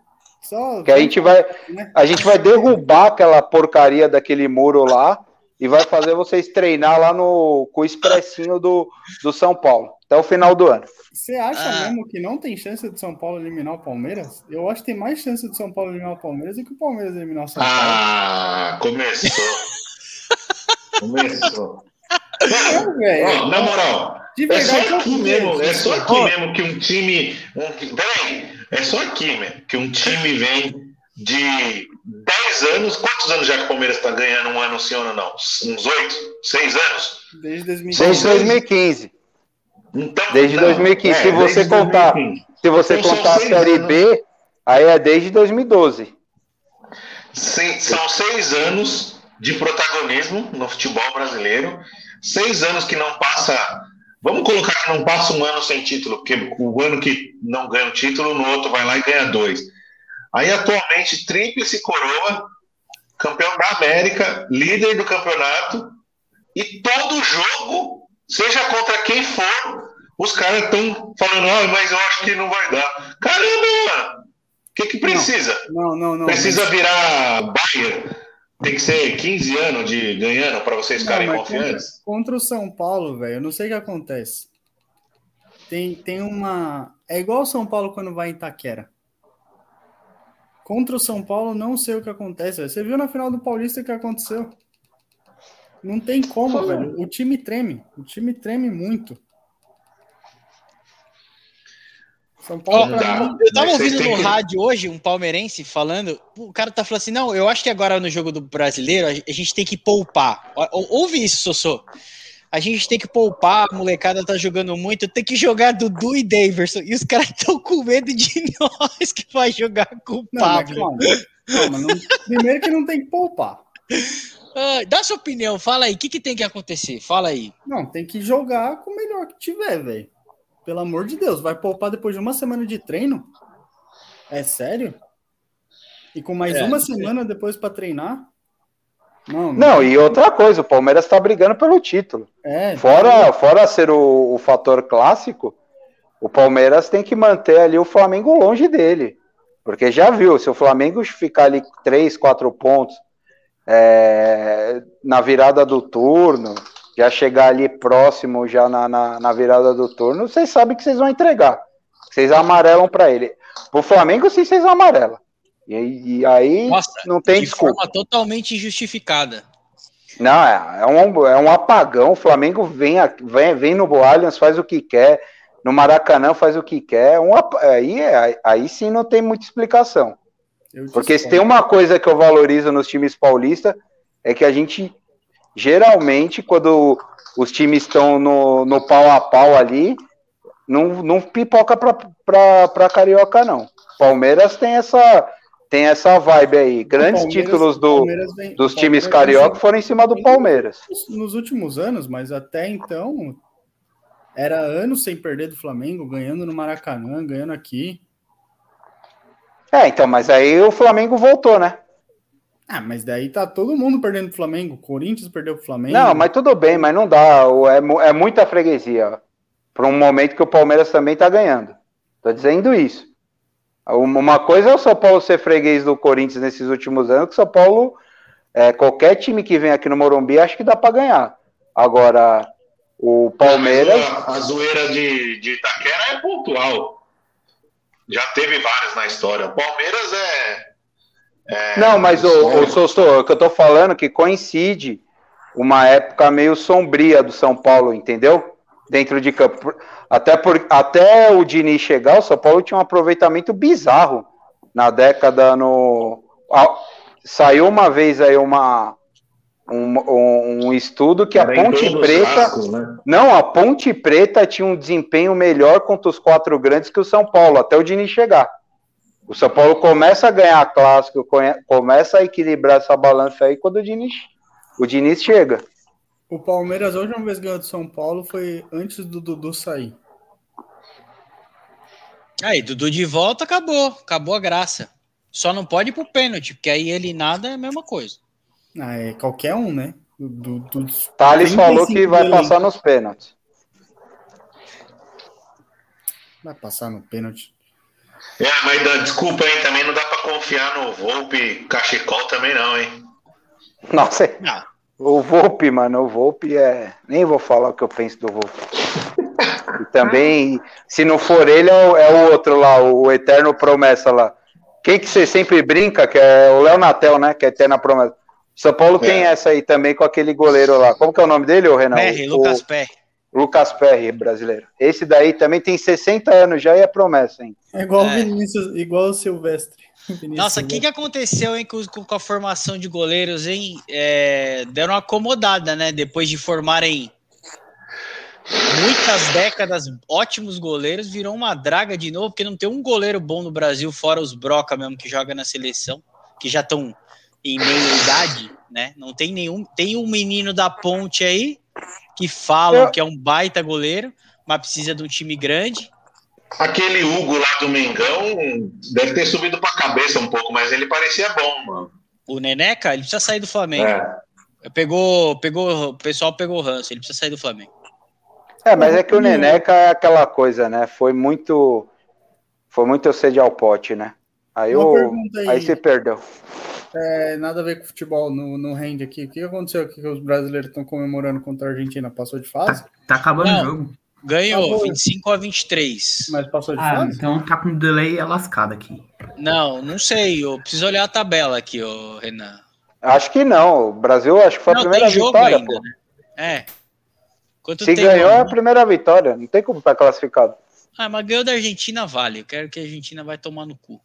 só... Que a gente vai, né? a gente vai derrubar aquela porcaria daquele muro lá e vai fazer vocês treinar lá no com o expressinho do, do São Paulo até o final do ano. Você acha ah. mesmo que não tem chance de São Paulo eliminar o Palmeiras? Eu acho que tem mais chance de São Paulo eliminar o Palmeiras do que o Palmeiras eliminar o São Paulo. Ah, começou. <laughs> começou. Não, na moral, é só aqui mesmo, é só aqui mesmo que um time. Um, peraí, é só aqui mesmo que um time vem de 10 anos. Quantos anos já que o Palmeiras está ganhando um ano sim ou não? Uns 8? 6 anos? Desde 2015. Desde 2015. Então, desde não, 2015. É, se você contar, 2015. se você então, contar a Série anos. B, aí é desde 2012. Sim, são seis anos de protagonismo no futebol brasileiro. Seis anos que não passa. Vamos colocar que não passa um ano sem título, porque o ano que não ganha o título, no outro vai lá e ganha dois. Aí, atualmente, tríplice coroa, campeão da América, líder do campeonato, e todo jogo, seja contra quem for, os caras estão falando, ah, mas eu acho que não vai dar. Caramba, o que, que precisa? Não, não, não. Precisa virar Bayern? Tem que ser 15 anos de ganhando para vocês ficarem confiantes? Contra, contra o São Paulo, velho, eu não sei o que acontece. Tem, tem uma. É igual o São Paulo quando vai em Itaquera. Contra o São Paulo, não sei o que acontece. Você viu na final do Paulista o que aconteceu? Não tem como, velho. O time treme. O time treme muito. São Paulo, oh, eu tava ouvindo no que... rádio hoje um palmeirense falando. O cara tá falando assim: não, eu acho que agora no jogo do brasileiro a gente tem que poupar. Ouve isso, Sossô a gente tem que poupar, a molecada tá jogando muito, tem que jogar Dudu e Daverson. E os caras <laughs> estão com medo de <laughs> nós que vai jogar com o Pablo. Não, calma, não, primeiro que não tem que poupar. Uh, dá sua opinião, fala aí, o que, que tem que acontecer? Fala aí. Não, tem que jogar com o melhor que tiver, velho. Pelo amor de Deus, vai poupar depois de uma semana de treino? É sério? E com mais é, uma semana depois para treinar? Não, não, e outra coisa, o Palmeiras está brigando pelo título. É, fora, tá fora ser o, o, fator clássico, o Palmeiras tem que manter ali o Flamengo longe dele. Porque já viu, se o Flamengo ficar ali 3, 4 pontos é, na virada do turno, já chegar ali próximo já na, na, na virada do turno, vocês sabem que vocês vão entregar. Vocês amarelam para ele. O Flamengo, sim, vocês amarelam. E, e aí Nossa, não tem de desculpa. forma totalmente injustificada. Não, é, é um, é um apagão. O Flamengo vem, vem, vem no Allianz, faz o que quer. No Maracanã faz o que quer. Um, ap- aí, é- aí sim não tem muita explicação. Eu Porque se tem uma coisa que eu valorizo nos times paulistas, é que a gente, geralmente, quando os times estão no, no pau a pau ali, não, não pipoca pra, pra, pra Carioca, não. Palmeiras tem essa, tem essa vibe aí. Grandes títulos do, vem- dos times carioca foram em cima do Palmeiras. Nos últimos anos, mas até então era anos sem perder do Flamengo, ganhando no Maracanã, ganhando aqui. É, então, mas aí o Flamengo voltou, né? Ah, mas daí tá todo mundo perdendo pro Flamengo. Corinthians perdeu pro Flamengo. Não, mas tudo bem, mas não dá. o- É, é muita freguesia. Para um momento que o Palmeiras também tá ganhando. Tô dizendo isso. Uma uma coisa é o São Paulo ser freguês do Corinthians nesses últimos anos, que o São Paulo, é, qualquer time que vem aqui no Morumbi, acho que dá para ganhar. Agora, o Palmeiras. A, a zoeira de, de Itaquera é pontual. Já teve várias na história. O Palmeiras é. É- Não, mas o, o Sossô, o que eu tô falando é que coincide uma época meio sombria do São Paulo, entendeu? Dentro de campo. Até, por, até o Diniz chegar, o São Paulo tinha um aproveitamento bizarro na década no. a- saiu uma vez aí uma, um, um, um estudo que a Era em Ponte Preta. né? Não, a Ponte Preta tinha um desempenho melhor contra os quatro grandes que o São Paulo, até o Diniz chegar. O São Paulo começa a ganhar clássico, começa a equilibrar essa balança aí quando o Diniz, o Diniz chega. O Palmeiras, a última vez que ganhou do São Paulo foi antes do Dudu sair. Aí, Dudu de volta, acabou. Acabou a graça. Só não pode ir pro pênalti, porque aí ele nada é a mesma coisa. Ah, é qualquer um, né? Do, do, dos Thales 35 falou que vai do passar nos pênaltis. Vai passar no pênalti. É, mas desculpa, hein? Também não dá pra confiar no Volpe Cachecol também, não, hein? Nossa, Ah, o Volpe, mano, o Volpe é. Nem vou falar o que eu penso do Volpe. E também, se não for ele, é o, é o outro lá, o Eterno Promessa lá. Quem que você sempre brinca, que é o Léo Natel, né? Que é Eterna Promessa. São Paulo tem É. essa aí também com aquele goleiro lá. Como que é o nome dele, ô Renan? Perry, O- Lucas Perry. Lucas Perry, brasileiro. Esse daí também tem 60 anos já e é promessa, hein? É igual É. o Vinícius, igual o Silvestre. Vinícius Nossa, o que, que aconteceu hein, com, com- com a formação de goleiros, hein? É, deram uma acomodada, né? Depois de formarem muitas décadas ótimos goleiros, virou uma draga de novo, porque não tem um goleiro bom no Brasil, fora os Broca mesmo, que joga na seleção, que já estão em meia idade, né? Não tem nenhum. Tem um menino da ponte aí que falam Eu- que é um baita goleiro, mas precisa de um time grande. Aquele Hugo lá do Mengão deve ter subido pra cabeça um pouco, mas ele parecia bom, mano. O Neneca, ele precisa sair do Flamengo. É. Pegou, pegou, o pessoal pegou o ranço, ele precisa sair do Flamengo. É, mas é que o Neneca é aquela coisa, né? Foi muito. Foi muito sede ao pote, né? Aí, Uma pergunta aí. aí você perdeu. É, nada a ver com futebol, no, no rende aqui. O que aconteceu aqui que os brasileiros estão comemorando contra a Argentina? Passou de fase? Tá acabando Não. o jogo. Ganhou Tá bom. 25 a 23. Mas passou de Ah, fase? então tá com delay é lascado aqui. Não, não sei. Eu preciso olhar a tabela aqui, ô Renan. Acho que não. O Brasil acho que foi a não, primeira tem jogo vitória, ainda, né? É. Quanto Se ganhou é a primeira vitória. Não tem como estar classificado. Ah, mas ganhou da Argentina, vale. Eu quero que a Argentina vai tomar no cu.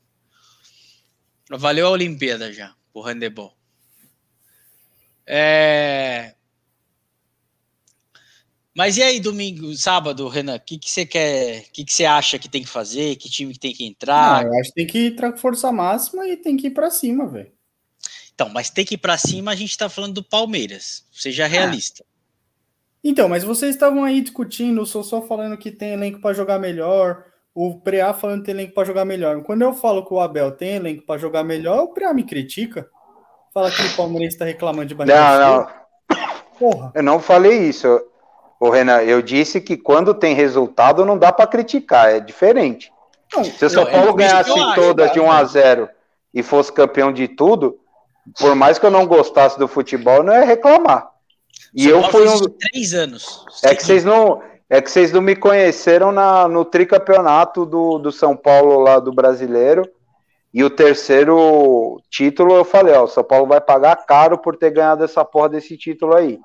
Valeu a Olimpíada já, o handebol. É... Mas e aí, domingo, sábado, Renan? O que, que você quer? O que, que você acha que tem que fazer? Que time que tem que entrar? Não, eu acho que tem que entrar com força máxima e tem que ir pra cima, velho. Então, mas tem que ir pra cima, a gente tá falando do Palmeiras. Seja realista. Então, mas vocês estavam aí discutindo, o Sossô falando que tem elenco pra jogar melhor, o Preá falando que tem elenco pra jogar melhor. Quando eu falo que o Abel tem elenco pra jogar melhor, o Preá me critica. Fala que o Palmeirense tá reclamando de barriga Não, não. Porra. Eu não falei isso. Ô, Renan, eu disse que quando tem resultado não dá para criticar, é diferente. Não, Se o São Não, é Paulo ganhasse acho, todas de 1 a 0 e fosse campeão de tudo, por mais que eu não gostasse do futebol, não ia reclamar. E São eu Paulo fui um. três anos. É que vocês não, é que vocês não me conheceram na, no tricampeonato do, do São Paulo lá do brasileiro. E o terceiro título, eu falei, ó, o São Paulo vai pagar caro por ter ganhado essa porra desse título aí.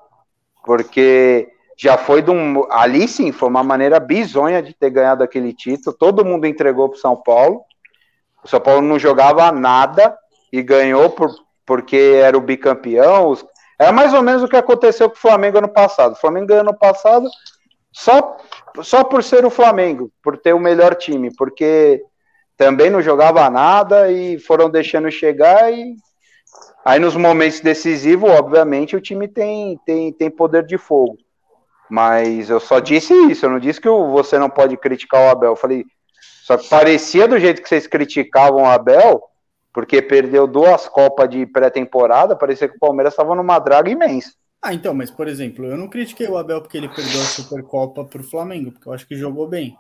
Porque já foi de um. Ali sim, foi uma maneira bizonha de ter ganhado aquele título. Todo mundo entregou pro São Paulo. O São Paulo não jogava nada e ganhou por, porque era o bicampeão. Os, era mais ou menos o que aconteceu com o Flamengo ano passado. O Flamengo ganhou ano passado só, só por ser o Flamengo, por ter o melhor time, porque também não jogava nada e foram deixando chegar e aí nos momentos decisivos, obviamente, o time tem, tem, tem poder de fogo. Mas eu só disse isso, eu não disse que você não pode criticar o Abel. Eu falei, só que parecia do jeito que vocês criticavam o Abel, porque perdeu duas Copas de pré-temporada, parecia que o Palmeiras estava numa draga imensa. Ah, então, mas por exemplo, eu não critiquei o Abel porque ele perdeu a Supercopa para o Flamengo, porque eu acho que jogou bem.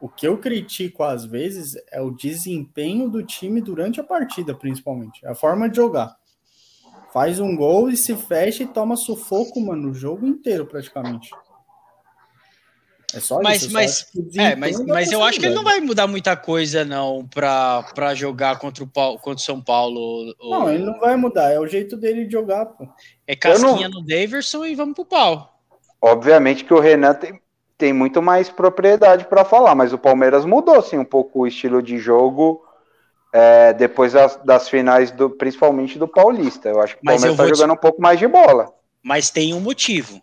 O que eu critico às vezes é o desempenho do time durante a partida, principalmente. A forma de jogar. Faz um gol e se fecha e toma sufoco, mano, o jogo inteiro praticamente. É só mas, isso. Mas, é, mas, mas eu acho que ele não vai mudar muita coisa, não, para jogar contra o, contra o São Paulo. Não, ele não vai mudar, é o jeito dele de jogar, pô. É casquinha não... no Daverson e vamos pro pau. Obviamente que o Renan tem, tem muito mais propriedade para falar, mas o Palmeiras mudou assim um pouco o estilo de jogo é, depois das, das, finais do, principalmente do Paulista. Eu acho que o Palmeiras está jogando te... um pouco mais de bola. Mas tem um motivo.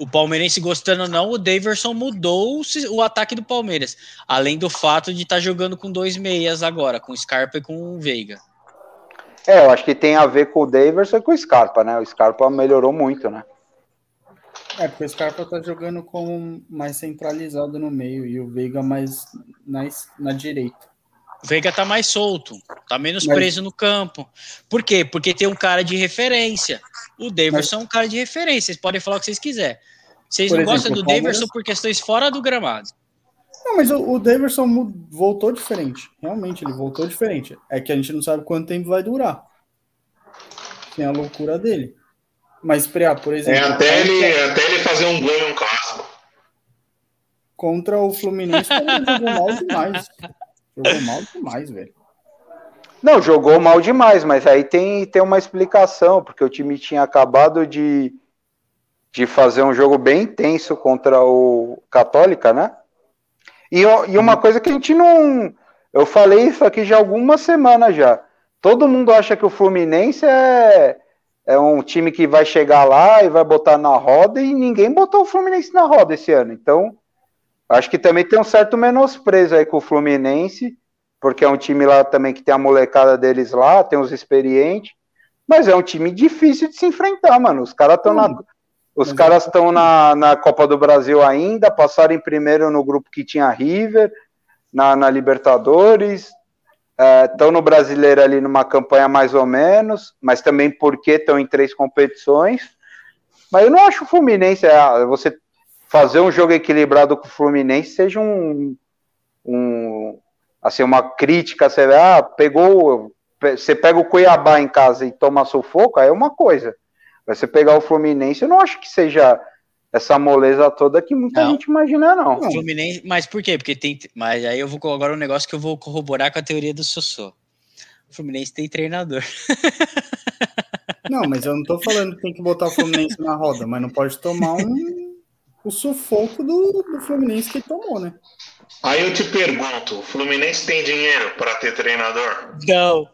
O palmeirense gostando ou não, o Daverson mudou o, o ataque do Palmeiras. Além do fato de estar tá jogando com dois meias agora, com Scarpa e com o Veiga. É, eu acho que tem a ver com o Daverson e com o Scarpa, né? O Scarpa melhorou muito, né? É, porque o Scarpa tá jogando com mais centralizado no meio e o Veiga mais na, na direita. O Veiga tá mais solto, tá menos Mas... preso no campo. Por quê? Porque tem um cara de referência. O Davidson Mas... é um cara de referência. Vocês podem falar o que vocês quiserem. Vocês por não exemplo, gostam do. Davidson por questões fora do gramado. Não, mas o, o Davidson voltou diferente. Realmente, ele voltou diferente. É que a gente não sabe quanto tempo vai durar. Tem a loucura dele. Mas, Preá, por exemplo. É até ele, até ele fazer um gol em um clássico. Contra o Fluminense, ele jogou mal demais. Jogou mal demais, velho. Não, jogou mal demais, mas aí tem, tem uma explicação, porque o time tinha acabado de, de fazer um jogo bem intenso contra o Católica, né? E, e uma uhum. coisa que a gente não. Eu falei isso aqui já algumas semanas já. Todo mundo acha que o Fluminense é, é um time que vai chegar lá e vai botar na roda, e ninguém botou o Fluminense na roda esse ano. Então, Acho que também tem um certo menosprezo aí com o Fluminense, porque é um time lá também que tem a molecada deles lá, tem os experientes, mas é um time difícil de se enfrentar, mano. Os caras estão na. Os caras estão na, na Copa do Brasil ainda, passaram em primeiro no grupo que tinha River, na, na Libertadores, estão é, no Brasileiro ali numa campanha mais ou menos, mas também porque estão em três competições. Mas eu não acho o Fluminense, é, você fazer um jogo equilibrado com o Fluminense seja um, um assim, uma crítica, você ah, pegou, você pega o Cuiabá em casa e toma sufoco, aí é uma coisa. Você pegar o Fluminense, eu não acho que seja essa moleza toda que muita não. gente imagina, não. Fluminense, mas por quê? Porque tem. Mas aí eu vou agora um negócio que eu vou corroborar com a teoria do Sossô. O Fluminense tem treinador. <laughs> Não, mas eu não tô falando que tem que botar o Fluminense na roda, mas não pode tomar um o sufoco do, do Fluminense que tomou, né? Aí eu te pergunto, o Fluminense tem dinheiro para ter treinador? Não.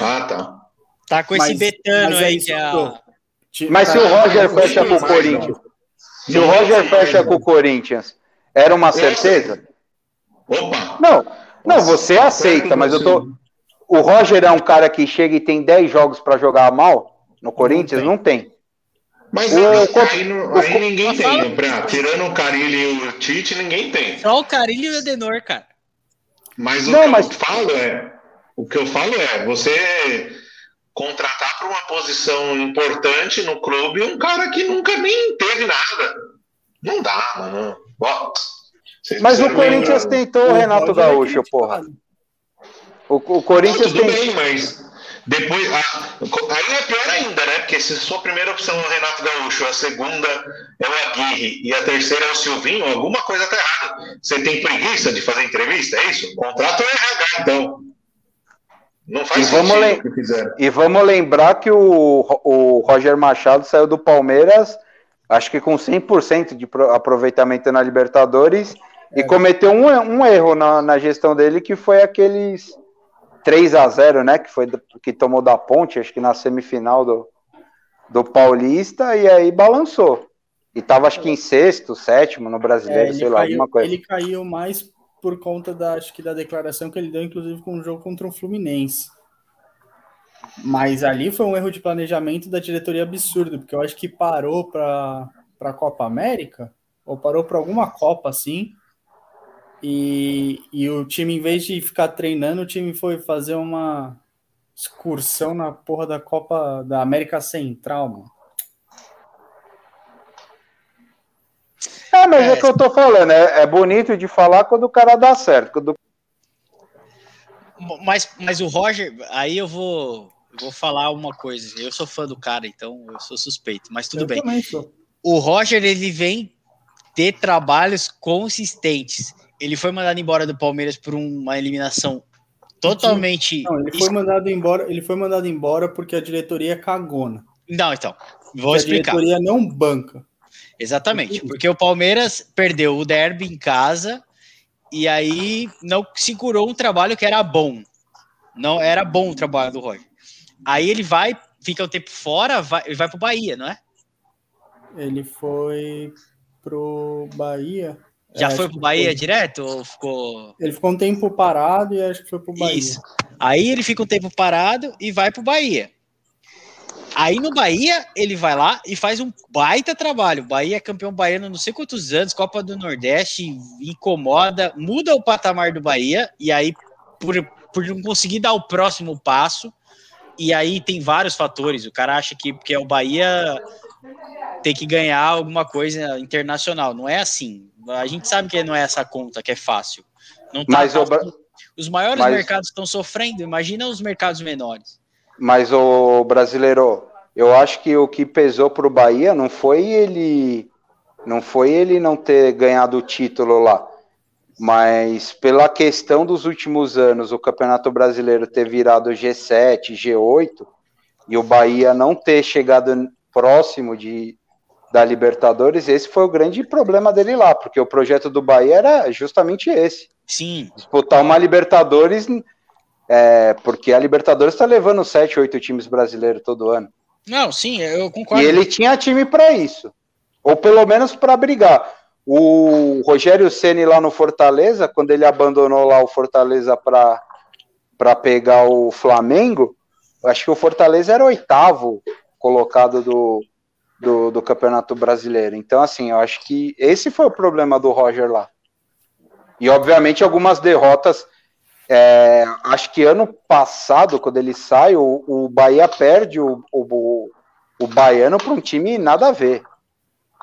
Ah, tá. Tá com esse Betano é aí que é a... Mas se o Roger fecha com o Corinthians, se o Roger fecha com o Corinthians, era uma certeza? Opa! Não, não, você aceita, mas eu tô. O Roger é um cara que chega e tem 10 jogos para jogar mal no Corinthians? Não tem. Não. Mas o, aí, aí, aí, ninguém tem, pra, tirando o Carilho e o Tite, ninguém tem. Só o Carilho e o Adenor, cara. Mas o Não, que mas... eu falo é, o que eu falo é, você contratar para uma posição importante no clube um cara que nunca nem teve nada. Não dá, mano. mas o Corinthians tentou o Renato Gaúcho, porra. O, o Corinthians Não, tudo tem... bem, mas depois, aí é pior ainda, né? Porque se a sua primeira opção é o Renato Gaúcho, a segunda é o Aguirre e a terceira é o Silvinho, alguma coisa tá errada. Você tem preguiça de fazer entrevista, é isso? Contrato é RH, então. Não faz E vamos sentido lem- o que fizeram. E vamos lembrar que o, o Roger Machado saiu do Palmeiras, acho que com 100% de pro- aproveitamento na Libertadores, e cometeu um, um erro na, na gestão dele, que foi aqueles 3 a 0 né? Que, foi, que tomou da ponte, acho que na semifinal do, do Paulista, e aí balançou. E tava, acho que em sexto, sétimo no É, brasileiro, ele, sei lá, caiu, alguma coisa. ele caiu mais por conta da, acho que da declaração que ele deu, inclusive, com o jogo contra o Fluminense. Mas ali foi um erro de planejamento da diretoria absurdo, porque eu acho que parou para a Copa América, ou parou para alguma Copa assim, e, e o time, em vez de ficar treinando, o time foi fazer uma excursão na porra da Copa da América Central, mano. É, mas é, É. o que eu tô falando, é, é bonito de falar quando o cara dá certo. Quando Mas, mas o Roger, aí eu vou, vou falar uma coisa. Eu sou fã do cara, então eu sou suspeito, mas tudo eu bem. também sou. O Roger, ele vem ter trabalhos consistentes. Ele foi mandado embora do Palmeiras por uma eliminação totalmente. Não, ele foi mandado embora, ele foi mandado embora porque a diretoria é cagona. Não, então, vou a explicar. diretoria não banca. Exatamente, porque o Palmeiras perdeu o derby em casa e aí não segurou um trabalho que era bom. Não era bom o trabalho do Roger. Aí ele vai, fica um tempo fora, vai, ele vai pro Bahia, não é? Ele foi pro Bahia. Já É, foi pro Bahia foi. direto ou ficou Ele ficou um tempo parado e acho que foi pro Bahia. Isso. Aí ele fica um tempo parado e vai pro Bahia. Aí no Bahia, ele vai lá e faz um baita trabalho. O Bahia é campeão baiano não sei quantos anos, Copa do Nordeste, incomoda, muda o patamar do Bahia, e aí, por, por não conseguir dar o próximo passo, e aí tem vários fatores. O cara acha que porque é o Bahia tem que ganhar alguma coisa internacional. Não é assim. A gente sabe que não é essa conta que é fácil. Não tá Mas o Bra- os maiores Mas- mercados estão sofrendo, imagina os mercados menores. Mas o brasileiro, eu acho que o que pesou pro Bahia não foi ele não foi ele não ter ganhado o título lá, mas pela questão dos últimos anos, o Campeonato Brasileiro ter virado G7, G8 e o Bahia não ter chegado próximo de da Libertadores, esse foi o grande problema dele lá, porque o projeto do Bahia era justamente esse Sim, disputar uma Libertadores, é, porque a Libertadores está levando 7, 8 times brasileiros todo ano. não, sim, eu concordo. E ele tinha time para isso, ou pelo menos para brigar. O Rogério Ceni lá no Fortaleza, quando ele abandonou lá o Fortaleza para pegar o Flamengo, acho que o Fortaleza era o oitavo colocado do, do, do Campeonato Brasileiro. Então, assim, eu acho que esse foi o problema do Roger lá. E, obviamente, algumas derrotas. é, acho que ano passado, quando ele sai, o, o Bahia perde o, o, o Baiano para um time nada a ver.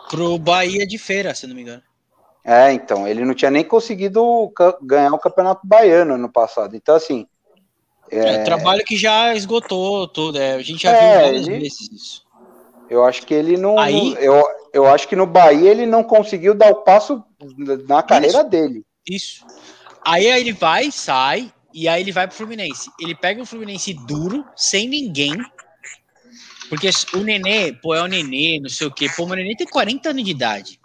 Pro Bahia de feira, se não me engano. É, então, ele não tinha nem conseguido ganhar o Campeonato Baiano no passado. Então, assim, É, trabalho que já esgotou tudo, é, a gente já É, viu várias ele- vezes isso. Eu acho que ele não. Aí- não- eu, eu acho que no Bahia ele não conseguiu dar o passo na carreira dele. Isso. Aí, ele vai, sai, e aí ele vai pro Fluminense. Ele pega um Fluminense duro, sem ninguém. Porque o Nenê, pô, é o Nenê, não sei o quê. Pô, o Nenê tem 40 anos de idade.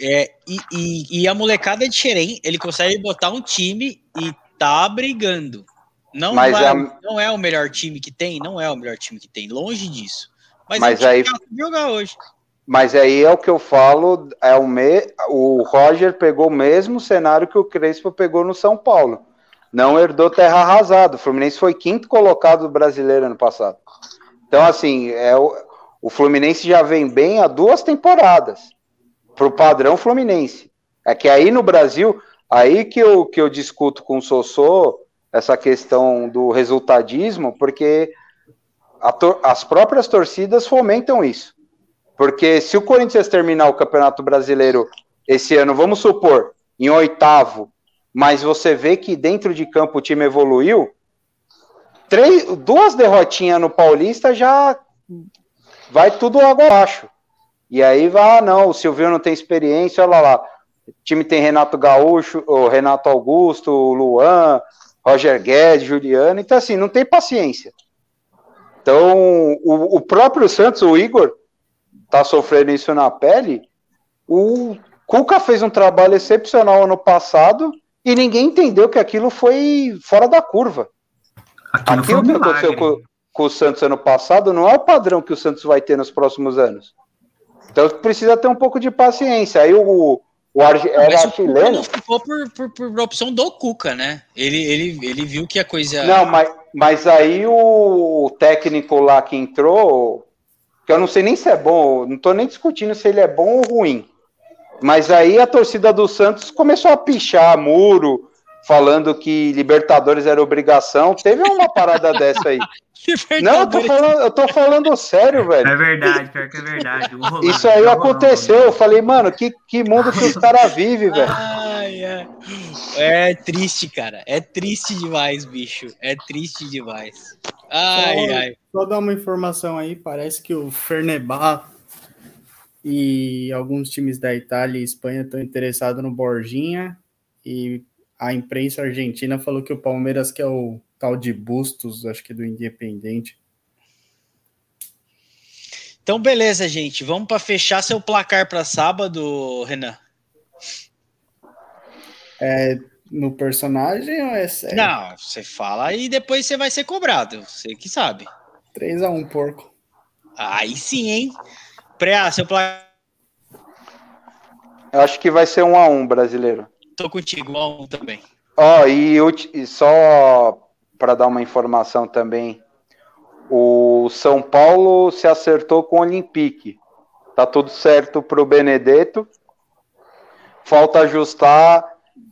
É, e, e, e a molecada de Xerém, ele consegue botar um time e tá brigando. Não, Mas vai- a- não é o melhor time que tem, não é o melhor time que tem, longe disso. Mas, Mas é o aí- jogar hoje. Mas aí é o que eu falo, é o, me, o Roger pegou o mesmo cenário que o Crespo pegou no São Paulo. Não herdou terra arrasada. O Fluminense foi quinto colocado do brasileiro ano passado. Então, assim, é o, o Fluminense já vem bem há duas temporadas. Pro padrão Fluminense. É que aí no Brasil, aí que eu, que eu discuto com o Sossô essa questão do resultadismo, porque as próprias torcidas fomentam isso. Porque se o Corinthians terminar o Campeonato Brasileiro esse ano, vamos supor, em oitavo, mas você vê que dentro de campo o time evoluiu, três, duas derrotinhas no Paulista já vai tudo água abaixo. E aí vai, ah, não, o Silvio não tem experiência, olha lá. O time tem Renato Gaúcho, o Renato Augusto, o Luan, Roger Guedes, Juliano, então assim, não tem paciência. Então, o, o próprio Santos, o Igor, tá sofrendo isso na pele. O Cuca fez um trabalho excepcional ano passado e ninguém entendeu que aquilo foi fora da curva. Aquilo, aquilo que aconteceu com, com, o Santos ano passado não é o padrão que o Santos vai ter nos próximos anos. Então precisa ter um pouco de paciência. Aí o, o Arge era o chileno. ficou por, por, por, opção do Cuca, né? Ele, ele, ele viu que a coisa. Não, mas, mas aí o técnico lá que entrou, que eu não sei nem se é bom, não tô nem discutindo se ele é bom ou ruim. Mas aí a torcida do Santos começou a pichar muro, falando que Libertadores era obrigação. Teve uma parada <laughs> dessa aí. Não, eu tô, falando, eu tô falando sério, velho. É verdade, pior que é verdade. Isso aí aconteceu. Eu falei, mano, que, que mundo que os caras vivem, velho. Ai, é. é triste, cara. É triste demais, bicho. É triste demais. Ai, só, ai. Só dar uma informação aí, parece que o Fernebá e alguns times da Itália e Espanha estão interessados no Borginha e a imprensa argentina falou que o Palmeiras quer o tal de Bustos, acho que do Independente. Então, beleza, gente. Vamos para fechar seu placar para sábado, Renan. É no personagem ou é sério? Não, você fala e depois você vai ser cobrado. Você que sabe. 3x1, porco. Aí sim, hein? Pré, seu placar. Eu acho que vai ser 1x1 brasileiro. Tô contigo, 1x1 também. Ó, oh, e, e só para dar uma informação também, o São Paulo se acertou com o Olympique. Tá tudo certo para o Benedetto. Falta ajustar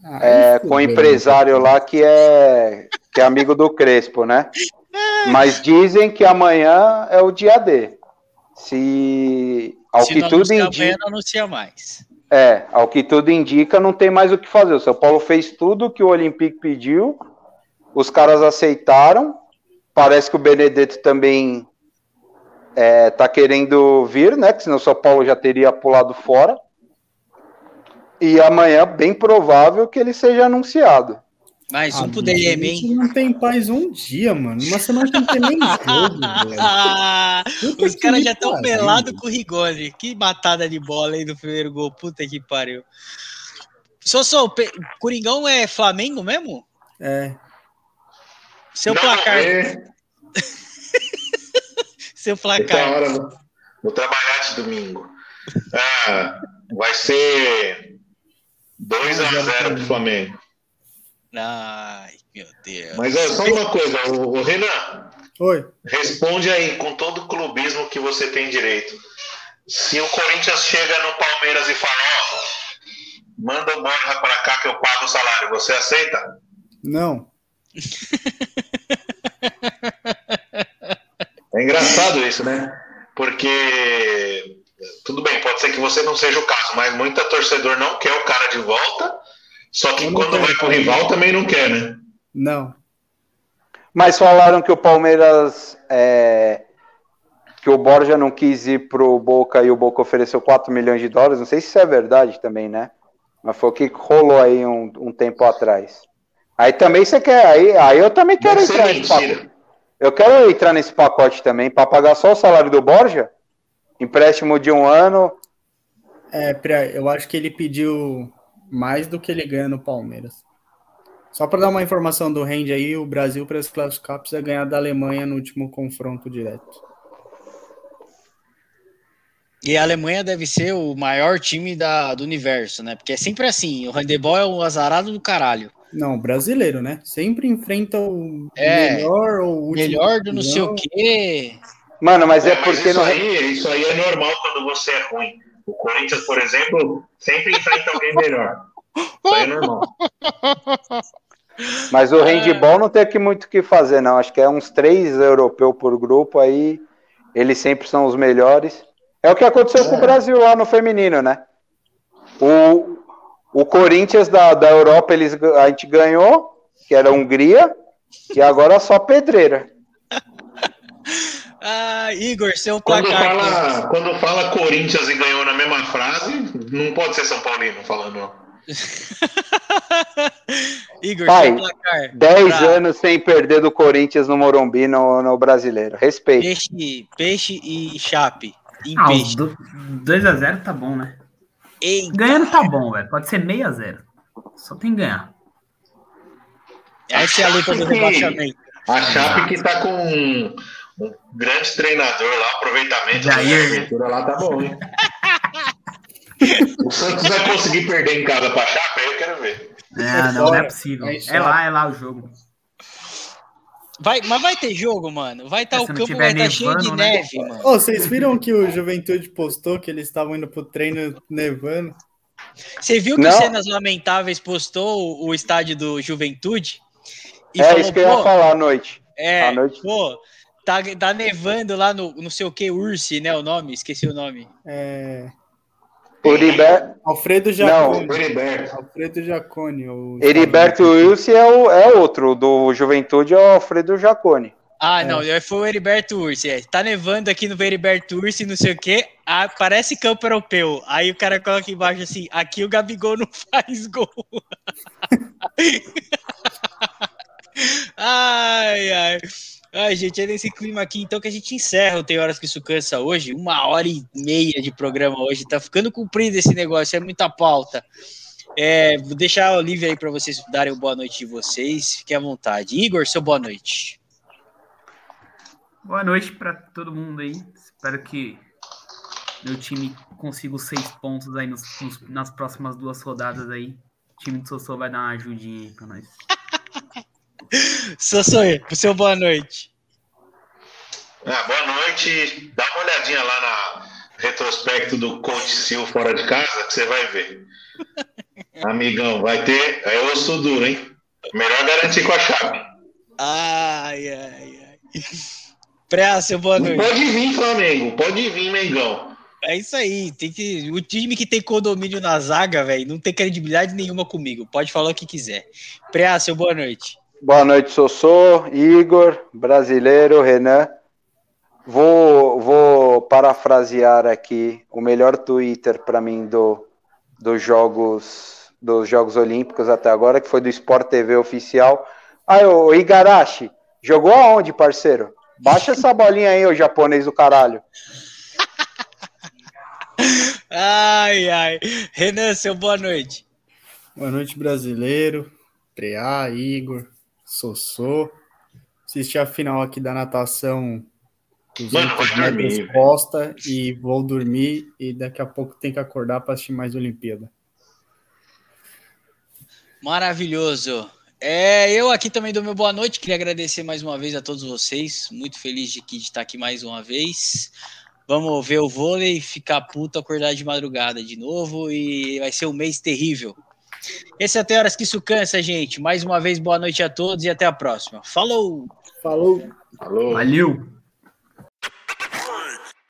ah, é, com o empresário lá que é, que é amigo do Crespo, né? Mas dizem que amanhã é o dia D. Se ao Se que tudo indica, amanhã não anuncia mais. É, ao que tudo indica, não tem mais o que fazer. O São Paulo fez tudo que o Olympique pediu os caras aceitaram. Parece que o Benedetto também é, tá querendo vir, né? Que senão o São Paulo já teria pulado fora. E amanhã, bem provável que ele seja anunciado. Mais um ah, pro DM, hein? Não tem paz um dia, mano. Uma semana que não tem nem <laughs> jogo, <laughs> Os caras já estão pelados com o Rigoni. Que batada de bola aí do primeiro gol. Puta que pariu. Só, só, Coringão é Flamengo mesmo? É. Seu não, placar. É... <laughs> Seu placar. Hora, vou, vou trabalhar esse domingo. Ah, vai ser 2 a 0 pro Flamengo. Ai, meu Deus. Mas é só uma coisa, o, o Renan. Oi. Responde aí com todo o clubismo que você tem direito. Se o Corinthians chega no Palmeiras e fala, ó, manda o Borja para cá que eu pago o salário, você aceita? Não. É engraçado isso, né? Porque tudo bem, pode ser que você não seja o caso, mas muita torcedor não quer o cara de volta, só que quando vai pro rival também não quer, né? Não. Mas falaram que o Palmeiras é, que o Borja não quis ir pro Boca e o Boca ofereceu 4 milhões de dólares. Não sei se isso é verdade também, né? Mas foi o que rolou aí um, um tempo atrás. Aí também você quer, aí, aí eu também quero entrar nesse pacote. Eu quero entrar nesse pacote também, para pagar só o salário do Borja, empréstimo de um ano. É, eu acho que ele pediu mais do que ele ganha no Palmeiras. Só para dar uma informação do Rende aí, o Brasil para se classificar precisa ganhar da Alemanha no último confronto direto. E a Alemanha deve ser o maior time da, do universo, né? Porque é sempre assim, o handebol é o azarado do caralho. Não, brasileiro, né? Sempre enfrenta o é, melhor ou o melhor do não sei o quê. Mano, mas é, é porque isso, não... aí, isso aí é normal quando você é ruim. O Corinthians, por exemplo, sempre enfrenta alguém melhor. Isso aí é normal. Mas o handball não tem aqui muito o que fazer, não. Acho que é uns três europeus por grupo, aí eles sempre são os melhores. É o que aconteceu é. com o Brasil lá no feminino, né? O, o Corinthians da, da Europa eles, a gente ganhou, que era a Hungria, e agora só pedreira. Ah, Igor, seu placar. Quando fala, quando fala Corinthians e ganhou na mesma frase, não pode ser São Paulino falando. <laughs> Igor, Pai, seu placar. 10 pra anos sem perder do Corinthians no Morumbi no, no brasileiro. Respeito. Peixe, peixe e chape. Em Ah, 2x0 tá bom, né? Eita, Ganhando tá bom, velho. Pode ser 6x0. Só tem que ganhar. essa é a luta do rebaixamento. A Chape que tá com um, grande treinador lá, aproveitamento. Jair, A aventura lá tá bom, hein? <laughs> o Santos vai conseguir perder em casa pra Chape? Aí eu quero ver. É, não, não fora. é possível. É É, lá, é lá o jogo. Vai, mas vai ter jogo, mano. Vai estar É, o não campo vai estar cheio de nevando, né? neve, mano. Ô, vocês viram que o Juventude postou que eles estavam indo pro treino nevando? Você viu que Não. o Cenas Lamentáveis postou o estádio do Juventude? E é falou, isso que eu ia falar à noite. é, à noite. pô, tá, tá nevando lá no não sei o que, Ursi, né? O nome? Esqueci o nome. É... O Heriber- Alfredo Jacone. O Heriberto. Alfredo Jacone. O Heriberto Wilson é, o, é outro. Do Juventude é o Alfredo Jacone. Ah, É. não, foi o Heriberto Ursi. É. Tá nevando aqui no Heriberto Ursi, não sei o quê. Ah, parece campo europeu. Aí o cara coloca embaixo assim: aqui o Gabigol não <laughs> faz gol. <laughs> ai, ai. Ai, gente, é nesse clima aqui, então, que a gente encerra o Tem Horas que Isso Cansa hoje. Uma hora e meia de programa hoje. Tá ficando comprido esse negócio, é muita pauta. É, vou deixar o livre aí para vocês darem boa noite de vocês. Fiquem à vontade. Igor, seu boa noite. Boa noite pra todo mundo aí. Espero que meu time consiga os seis pontos aí nos- nos- nas próximas duas rodadas aí. O time do Sossô vai dar uma ajudinha aí pra nós. Sou, sou eu, o seu boa noite. Ah, boa noite. Dá uma olhadinha lá na retrospecto do Coach Sil fora de casa, que você vai ver. <laughs> Amigão, vai ter. É osso duro, hein? Melhor garantir com a chave. Ai, ai, ai. Pré, seu boa noite. Pode vir, Flamengo. Pode vir, Mengão. É isso aí. Tem que, o time que tem condomínio na zaga, velho, não tem credibilidade nenhuma comigo. Pode falar o que quiser. Pré, seu boa noite. Boa noite, Sossô, Igor, brasileiro, Renan. Vou, vou parafrasear aqui o melhor Twitter para mim do, dos jogos dos Jogos Olímpicos até agora, que foi do Sport TV oficial. Ah, o Igarashi, jogou aonde, parceiro? Baixa essa bolinha aí, ô japonês do caralho. <laughs> Ai, ai. Renan, seu boa noite. Boa noite, brasileiro. Preá, Igor, Sossô. Assisti a final aqui da natação 200 Mano, vai dormir, metros costa e vou dormir e daqui a pouco tem que acordar para assistir mais Olimpíada. Maravilhoso. É, eu aqui também dou meu boa noite. Queria agradecer mais uma vez a todos vocês. Muito feliz de, que- de estar aqui mais uma vez. Vamos ver o vôlei, ficar puto, acordar de madrugada de novo e vai ser um mês terrível. Esse é até horas que isso cansa, gente. Mais uma vez, boa noite a todos e até a próxima. Falou! Falou! Alô? Valeu!